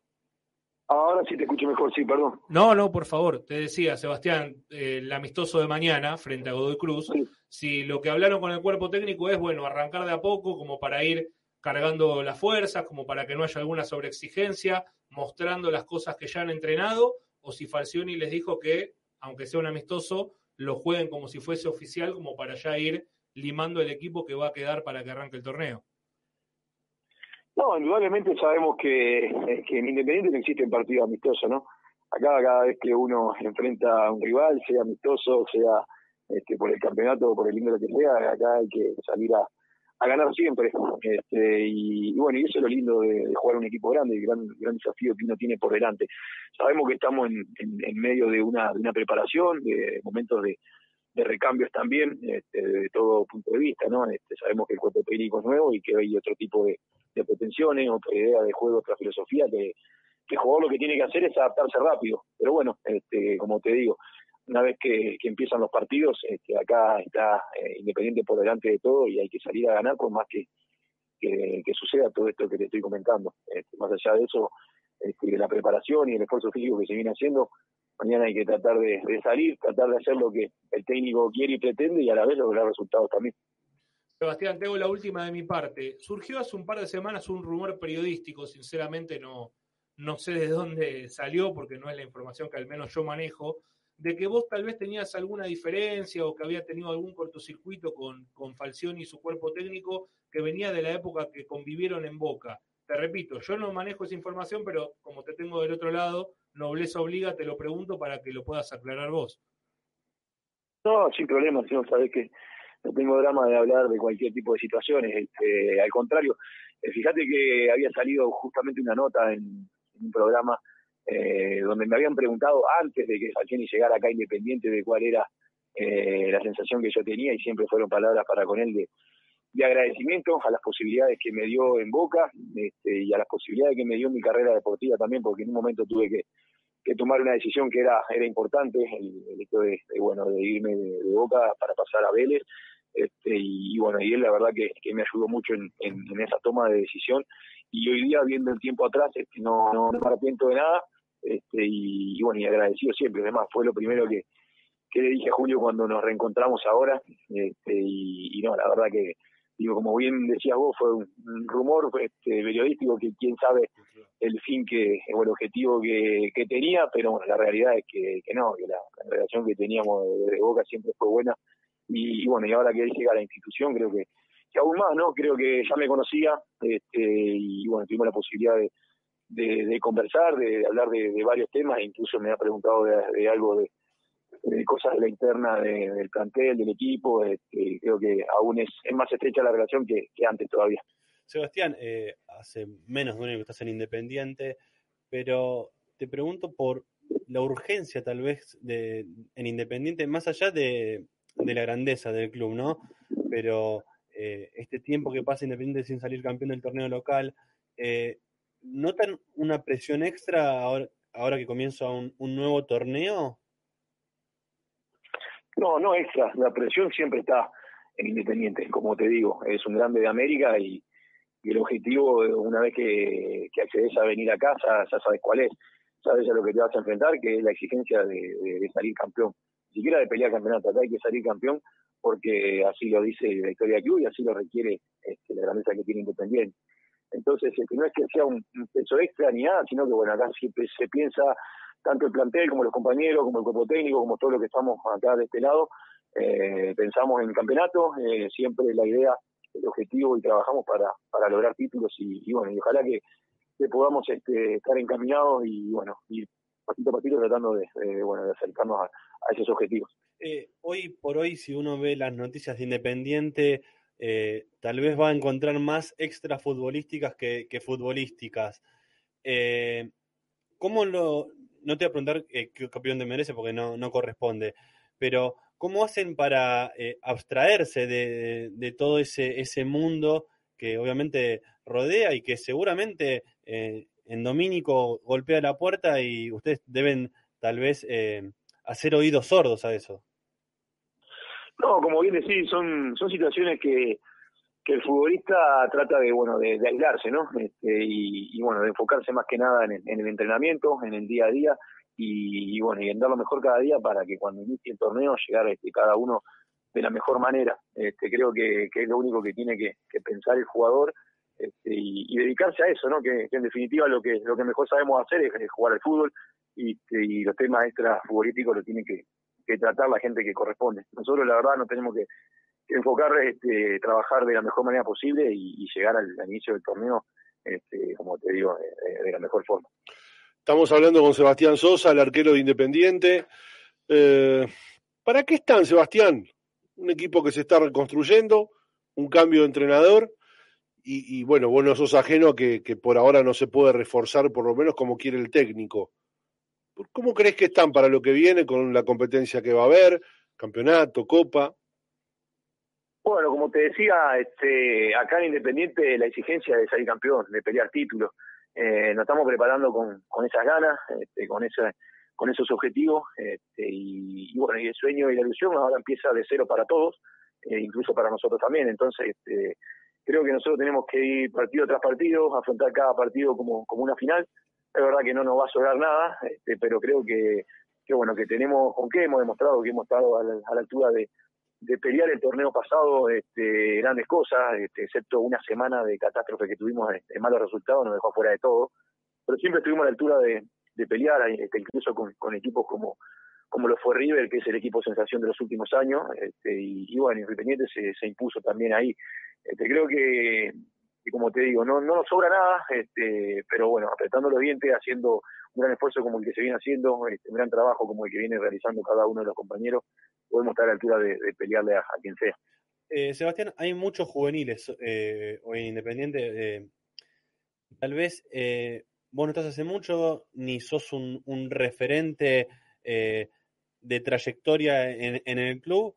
Ahora sí te escucho mejor sí perdón No, no, por favor. Te decía, Sebastián, eh, el amistoso de mañana frente a Godoy Cruz, si lo que hablaron con el cuerpo técnico es, bueno, arrancar de a poco como para ir cargando las fuerzas, como para que no haya alguna sobreexigencia, mostrando las cosas que ya han entrenado, o si Falcioni les dijo que, aunque sea un amistoso, lo jueguen como si fuese oficial, como para ya ir limando el equipo que va a quedar para que arranque el torneo. No, indudablemente sabemos que, eh, que en Independiente no existen partidos amistosos, ¿no? Acá cada vez que uno enfrenta a un rival, sea amistoso, sea este, por el campeonato o por el índole que sea, acá hay que salir a, ganar siempre. Este, y, bueno, y eso es lo lindo de, de jugar un equipo grande, el gran, gran desafío que uno tiene por delante. Sabemos que estamos en, en, en medio de una, de una preparación, de momentos de, de recambios también, este, de todo punto de vista, ¿no? Este, sabemos que el cuerpo técnico es nuevo y que hay otro tipo de, de pretensiones, otra idea de juego, otra filosofía, que, que el jugador lo que tiene que hacer es adaptarse rápido. Pero bueno, este, como te digo, una vez que, empiezan los partidos, este, acá está eh, Independiente por delante de todo y hay que salir a ganar por más que, que, suceda todo esto que te estoy comentando. Este, más allá de eso, este, la preparación y el esfuerzo físico que se viene haciendo, mañana hay que tratar de, de salir, tratar de hacer lo que el técnico quiere y pretende y a la vez lograr resultados también. Sebastián, tengo la última de mi parte. Surgió hace un par de semanas un rumor periodístico, sinceramente no, no sé de dónde salió, porque no es la información que al menos yo manejo, de que vos tal vez tenías alguna diferencia o que había tenido algún cortocircuito con, con Falcioni y su cuerpo técnico que venía de la época que convivieron en Boca. Te repito, yo no manejo esa información, pero como te tengo del otro lado, nobleza obliga, te lo pregunto para que lo puedas aclarar vos. No, sin problema, si no sabes que no tengo drama de hablar de cualquier tipo de situaciones. Este, al contrario, eh, fíjate que había salido justamente una nota en, en un programa eh, donde me habían preguntado antes de que Falcioni llegara acá Independiente de cuál era eh, la sensación que yo tenía y siempre fueron palabras para con él de, de agradecimiento a las posibilidades que me dio en Boca este, y a las posibilidades que me dio en mi carrera deportiva también, porque en un momento tuve que, que tomar una decisión que era era importante, el, el hecho de, de, bueno de irme de, Boca para pasar a Vélez, este, y, bueno, y él la verdad que, me ayudó mucho en, en, esa toma de decisión, y hoy día viendo el tiempo atrás, este, no, no, no me arrepiento de nada, este, y, y, bueno, y agradecido siempre, además fue lo primero que, que le dije a Julio cuando nos reencontramos ahora, este, y, y no, la verdad que digo, como bien decías vos, fue un, rumor este, periodístico que quién sabe el fin que, o el objetivo que, que tenía, pero bueno, la realidad es que, no, que la, la, relación que teníamos desde Boca siempre fue buena, y, bueno, y ahora que llega a la institución, creo que, que aún más, ¿no? Creo que ya me conocía, este, y bueno, tuvimos la posibilidad de, de, de conversar, de, de hablar de, varios temas, incluso me ha preguntado de, algo de, de cosas de la interna de, del plantel, del equipo, este, creo que aún es, es, más estrecha la relación que, antes todavía. Sebastián, eh, hace menos de un año que estás en Independiente, pero te pregunto por la urgencia tal vez de, en Independiente, más allá de, de la grandeza del club, ¿no? Pero eh, este tiempo que pasa Independiente sin salir campeón del torneo local, eh, ¿notan una presión extra ahora, ahora que comienza un nuevo torneo? No, no extra. La presión siempre está en Independiente, como te digo. Es un grande de América y, el objetivo, una vez que, accedes a venir a casa, ya sabes cuál es, sabes a lo que te vas a enfrentar, que es la exigencia de, salir campeón. Ni siquiera de pelear campeonato, acá hay que salir campeón porque así lo dice la historia club y así lo requiere este, la grandeza que tiene Independiente. Entonces, este, no es que sea un peso extra ni nada, sino que bueno, acá siempre se piensa tanto el plantel como los compañeros, como el cuerpo técnico, como todo lo que estamos acá de este lado, eh, pensamos en el campeonato, eh, siempre la idea, el objetivo y trabajamos para, para lograr títulos y, bueno, y ojalá que, podamos este, estar encaminados y bueno, ir pasito a pasito tratando de, de, bueno, de acercarnos a, esos objetivos. Eh, hoy por hoy, si uno ve las noticias de Independiente, eh, tal vez va a encontrar más extra futbolísticas que, que futbolísticas. Eh, ¿Cómo lo.? No te voy a preguntar eh, qué opinión te merece porque no, no corresponde, pero ¿cómo hacen para eh, abstraerse de, de todo ese, ese mundo que obviamente rodea y que seguramente eh, en Domínico golpea la puerta y ustedes deben tal vez hacer oídos sordos a eso? No, como bien decís, son, son situaciones que, que el futbolista trata de, bueno, de, aislarse, ¿no? Este, y, bueno, de enfocarse más que nada en el, en el entrenamiento, en el día a día, y, bueno, y en dar lo mejor cada día para que cuando inicie el torneo llegar este, cada uno de la mejor manera. Este, creo que, es lo único que tiene que, pensar el jugador este, y, dedicarse a eso, ¿no? Que, en definitiva lo que lo que mejor sabemos hacer es, jugar al fútbol y, este, y los temas extra futbolísticos lo tiene que, que tratar la gente que corresponde. Nosotros la verdad no tenemos que enfocar, este, trabajar de la mejor manera posible y, llegar al, inicio del torneo, este, como te digo, de, la mejor forma. Estamos hablando con Sebastián Sosa, el arquero de Independiente. Eh, ¿Para qué están, Sebastián? Un equipo que se está reconstruyendo, un cambio de entrenador y, y bueno, vos no sos ajeno a que, que por ahora no se puede reforzar por lo menos como quiere el técnico. ¿Cómo crees que están para lo que viene con la competencia que va a haber? Campeonato, Copa. Bueno, como te decía, este, acá en Independiente la exigencia de salir campeón, de pelear títulos. Eh, nos estamos preparando con, esas ganas, este, con, con esos objetivos. Este, y, y, bueno, y el sueño y la ilusión ahora empieza de cero para todos, eh, incluso para nosotros también. Entonces, este, creo que nosotros tenemos que ir partido tras partido, afrontar cada partido como, como una final. Es verdad que no nos va a sobrar nada, este, pero creo que, que bueno que tenemos con qué hemos demostrado que hemos estado a la, a la altura de, de, pelear el torneo pasado este, grandes cosas, este, excepto una semana de catástrofe que tuvimos de, de malos resultados, nos dejó fuera de todo. Pero siempre estuvimos a la altura de, de pelear, este, incluso con, equipos como como lo fue River, que es el equipo sensación de los últimos años, este, y, bueno, Independiente se, impuso también ahí. Este, creo que, que, como te digo, no, no nos sobra nada, este, pero bueno, apretando los dientes, haciendo un gran esfuerzo como el que se viene haciendo, este, un gran trabajo como el que viene realizando cada uno de los compañeros, podemos estar a la altura de, pelearle a, quien sea. Eh, Sebastián, hay muchos juveniles eh, hoy en Independiente. Eh, tal vez eh, vos no estás hace mucho, ni sos un, referente eh, de trayectoria en, el club,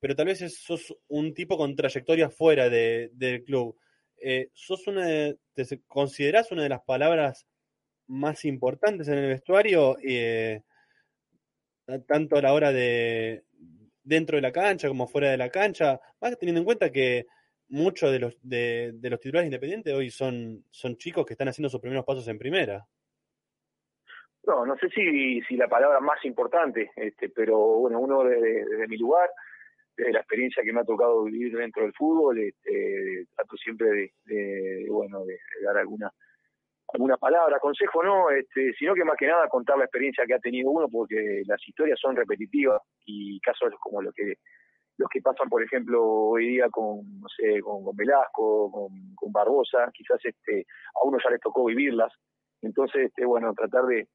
pero tal vez sos un tipo con trayectoria fuera de, del club. Eh, ¿Sos una de, te considerás una de las palabras más importantes en el vestuario, eh, tanto a la hora de dentro de la cancha como fuera de la cancha, más teniendo en cuenta que muchos de los, de, los titulares independientes hoy son, chicos que están haciendo sus primeros pasos en primera. No, no sé si, la palabra más importante, este, pero bueno, uno desde mi lugar, desde la experiencia que me ha tocado vivir dentro del fútbol, este, trato siempre de, bueno, de, dar alguna alguna palabra, consejo no, este, sino que más que nada contar la experiencia que ha tenido uno, porque las historias son repetitivas y casos como los que los que pasan, por ejemplo, hoy día con, no sé, con, con Velasco, con, con Barbosa, quizás este, a uno ya les tocó vivirlas, entonces, este, bueno, tratar de,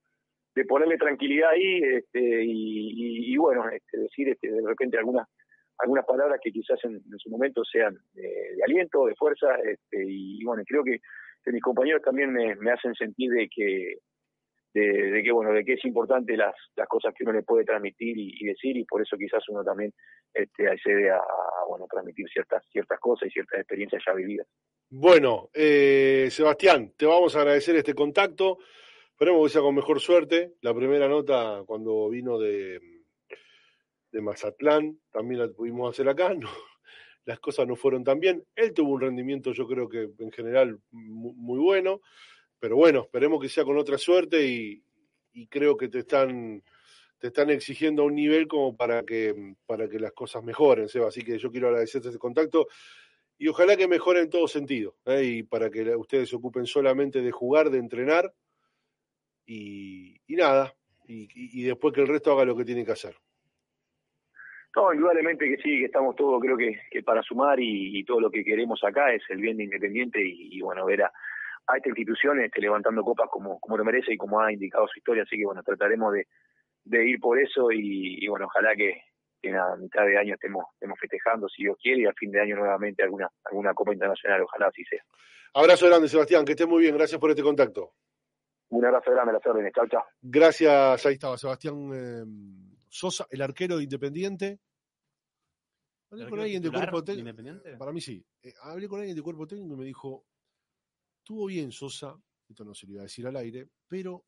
de ponerle tranquilidad ahí este, y, y, y, bueno, este, decir este, de repente algunas algunas palabras que quizás en, su momento sean de, aliento, de fuerza, este, y, bueno, creo que, mis compañeros también me, hacen sentir de que de, que bueno, de que es importante las, las cosas que uno le puede transmitir y, y decir, y por eso quizás uno también este, accede a, a, bueno transmitir ciertas, ciertas cosas y ciertas experiencias ya vividas. Bueno, eh, Sebastián, te vamos a agradecer este contacto. Esperemos que sea con mejor suerte. La primera nota cuando vino de, de Mazatlán, también la pudimos hacer acá. No, las cosas no fueron tan bien. Él tuvo un rendimiento, yo creo que en general mu- muy bueno, pero bueno, esperemos que sea con otra suerte y, creo que te están te están exigiendo a un nivel como para que para que las cosas mejoren, Seba. Así que yo quiero agradecerte este contacto y ojalá que mejore en todo sentido, ¿eh? y para que ustedes se ocupen solamente de jugar, de entrenar y, nada, y después que el resto haga lo que tiene que hacer. No, indudablemente que sí, que estamos todos, creo que, que para sumar y, y todo lo que queremos acá es el bien de Independiente y, y, bueno, ver a, a esta institución este, levantando copas como, como lo merece y como ha indicado su historia, así que bueno, trataremos de, de ir por eso y, y, bueno, ojalá que, que en la mitad de año estemos, estemos festejando, si Dios quiere, y al fin de año nuevamente alguna, alguna copa internacional, ojalá así sea. Abrazo grande, Sebastián, que estés muy bien, gracias por este contacto. Un abrazo grande a las órdenes, chao, chao. Gracias, ahí estaba Sebastián eh, Sosa, el arquero de Independiente. Hablé ¿El con alguien de cuerpo técnico. Independiente? Para mí sí. Eh, hablé con alguien de cuerpo técnico y me dijo, estuvo bien Sosa, esto no se lo iba a decir al aire, pero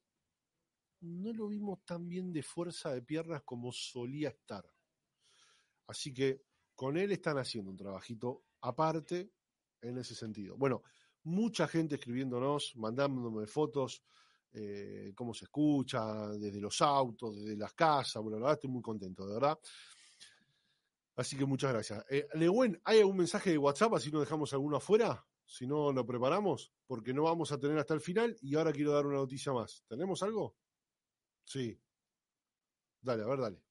no lo vimos tan bien de fuerza de piernas como solía estar. Así que con él están haciendo un trabajito aparte en ese sentido. Bueno, mucha gente escribiéndonos, mandándome fotos, eh, cómo se escucha, desde los autos, desde las casas. Bueno, la verdad estoy muy contento, de verdad. Así que muchas gracias. Eh, Lewin, ¿hay algún mensaje de WhatsApp así no dejamos alguno afuera? Si no lo preparamos, porque no vamos a tener hasta el final y ahora quiero dar una noticia más. ¿Tenemos algo? Sí. Dale, a ver, dale.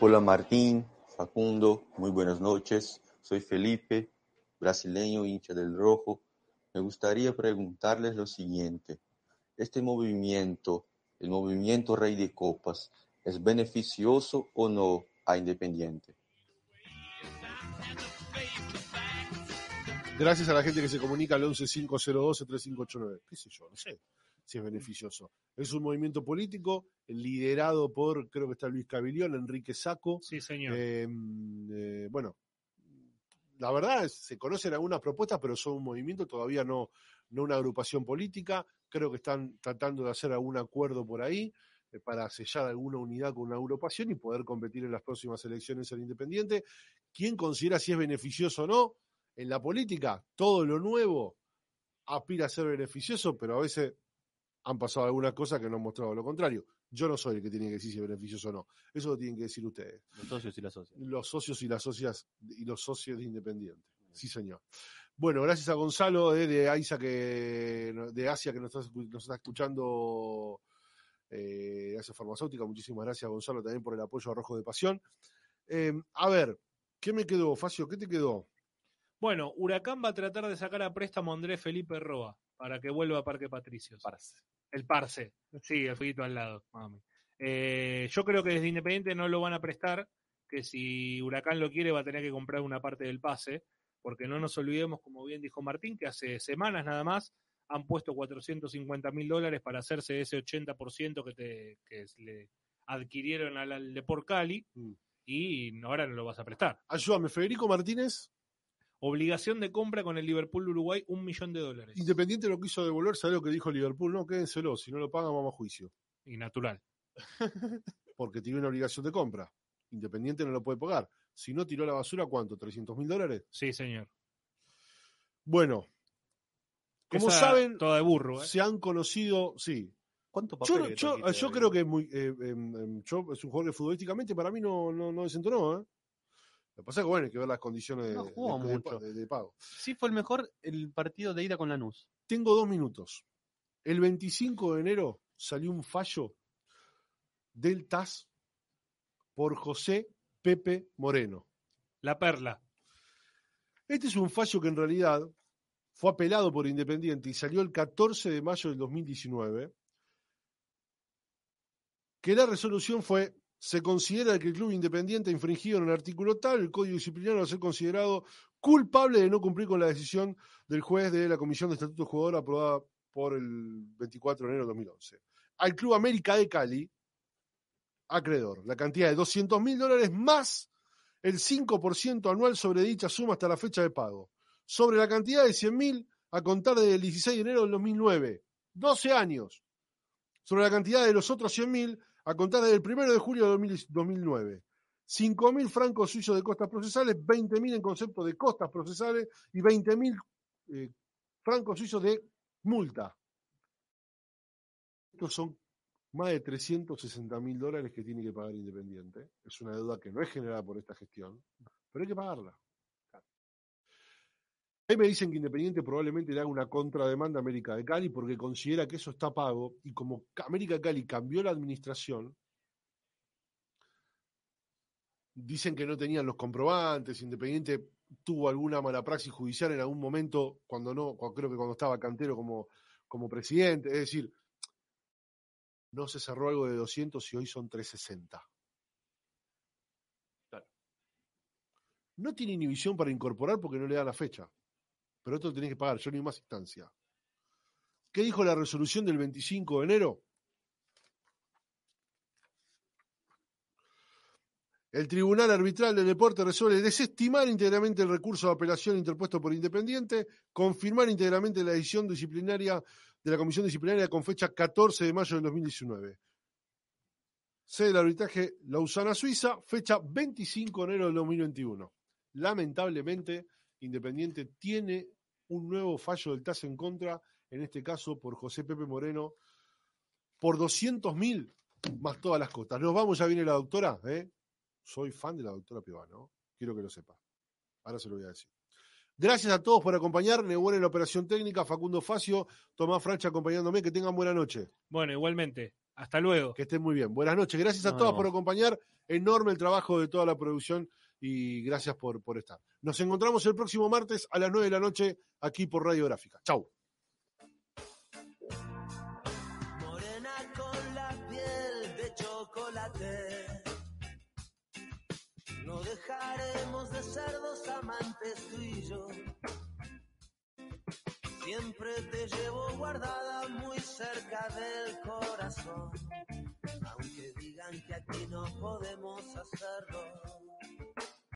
Hola Martín, Facundo, muy buenas noches. Soy Felipe, brasileño, hincha del rojo. Me gustaría preguntarles lo siguiente. ¿Este movimiento, el movimiento Rey de Copas, es beneficioso o no a Independiente? Gracias a la gente que se comunica al 1150123589. ¿Qué sé yo? No sé si es beneficioso. Es un movimiento político liderado por, creo que está Luis Cavilión, Enrique Saco. Sí, señor. Eh, eh, bueno, la verdad se conocen algunas propuestas, pero son un movimiento, todavía no, no una agrupación política. Creo que están tratando de hacer algún acuerdo por ahí eh, para sellar alguna unidad con una agrupación y poder competir en las próximas elecciones en Independiente. ¿Quién considera si es beneficioso o no? En la política, todo lo nuevo aspira a ser beneficioso, pero a veces han pasado algunas cosas que nos han mostrado lo contrario. Yo no soy el que tiene que decir si es beneficioso o no. Eso lo tienen que decir ustedes. Los socios y las socias. Los socios y las socias y los socios de Independiente. Sí, señor. Bueno, gracias a Gonzalo eh, de Aisa que de Asia que nos está, escu- nos está escuchando eh, Asia Farmacéutica. Muchísimas gracias, Gonzalo, también por el apoyo a Rojo de Pasión. Eh, a ver, ¿qué me quedó, Facio? ¿Qué te quedó? Bueno, Huracán va a tratar de sacar a préstamo a Andrés Felipe Roa para que vuelva a Parque Patricios. El Parse. Sí, el fueguito al lado. mami. Eh, yo creo que desde Independiente no lo van a prestar, que si Huracán lo quiere va a tener que comprar una parte del pase, porque no nos olvidemos, como bien dijo Martín, que hace semanas nada más han puesto 450 mil dólares para hacerse ese 80% que, te, que le adquirieron al, al Depor Cali y ahora no lo vas a prestar. Ayúdame, Federico Martínez. Obligación de compra con el Liverpool de Uruguay, un millón de dólares. Independiente lo quiso devolver, ¿sabes lo que dijo Liverpool? No, quédenselo, si no lo pagan vamos a juicio. Y natural. Porque tiene una obligación de compra. Independiente no lo puede pagar. Si no tiró a la basura, ¿cuánto? ¿300 mil dólares? Sí, señor. Bueno, como Esa saben, toda de burro, ¿eh? se han conocido, sí. ¿Cuánto Yo, papel yo, yo hoy? creo que es muy. eh, em, em, yo- es un jugador que futbolísticamente para mí no, no, no desentonó. ¿eh? Lo que pasa es que bueno, hay que ver las condiciones de, No jugó de- de- mucho. de- de pago. Sí fue el mejor el partido de ida con Lanús. Tengo dos minutos. El 25 de enero salió un fallo del TAS por José Pepe Moreno. La perla. Este es un fallo que en realidad fue apelado por Independiente y salió el 14 de mayo del 2019, que la resolución fue, se considera que el club independiente ha infringido en el artículo tal el código disciplinario a ser considerado culpable de no cumplir con la decisión del juez de la Comisión de Estatuto Jugador aprobada por el 24 de enero de 2011. Al Club América de Cali, acreedor, la cantidad de 200 mil dólares más el 5% anual sobre dicha suma hasta la fecha de pago. Sobre la cantidad de 100 mil a contar desde el 16 de enero del 2009. 12 años. Sobre la cantidad de los otros 100 mil a contar del 1 de julio de 2000 2009. 5.000 francos suizos de costas procesales, 20.000 en concepto de costas procesales y 20.000 eh, francos suizos de multa. Estos son más de 360 mil dólares que tiene que pagar Independiente. Es una deuda que no es generada por esta gestión, pero hay que pagarla. Ahí me dicen que Independiente probablemente le haga una contrademanda a América de Cali porque considera que eso está pago y como América de Cali cambió la administración, dicen que no tenían los comprobantes, Independiente tuvo alguna mala praxis judicial en algún momento, cuando no, creo que cuando estaba Cantero como, como presidente, es decir, no se cerró algo de 200 y hoy son 360. Claro. No tiene inhibición para incorporar porque no le da la fecha, pero esto lo tenés que pagar, yo no hay más instancia. ¿Qué dijo la resolución del 25 de enero? El Tribunal Arbitral del Deporte resuelve desestimar íntegramente el recurso de apelación interpuesto por Independiente, confirmar íntegramente la decisión disciplinaria de la Comisión Disciplinaria con fecha 14 de mayo del 2019. Sede del arbitraje Lausana, Suiza, fecha 25 de enero del 2021. Lamentablemente, Independiente tiene un nuevo fallo del TAS en contra, en este caso por José Pepe Moreno, por 200 mil más todas las costas. Nos vamos, ya viene la doctora, ¿eh? Soy fan de la doctora Piovano, quiero que lo sepa. Ahora se lo voy a decir. Gracias a todos por acompañar. Nebuen en la operación técnica, Facundo Facio, Tomás Francha acompañándome. Que tengan buena noche. Bueno, igualmente. Hasta luego. Que estén muy bien. Buenas noches. Gracias a Nos todos por acompañar. Enorme el trabajo de toda la producción y gracias por, por estar. Nos encontramos el próximo martes a las 9 de la noche aquí por Radio Gráfica. Chau. Morena con la piel de chocolate. No dejaremos de ser dos amantes tú y yo. Siempre te llevo guardada muy cerca del corazón. Aunque digan que aquí no podemos hacerlo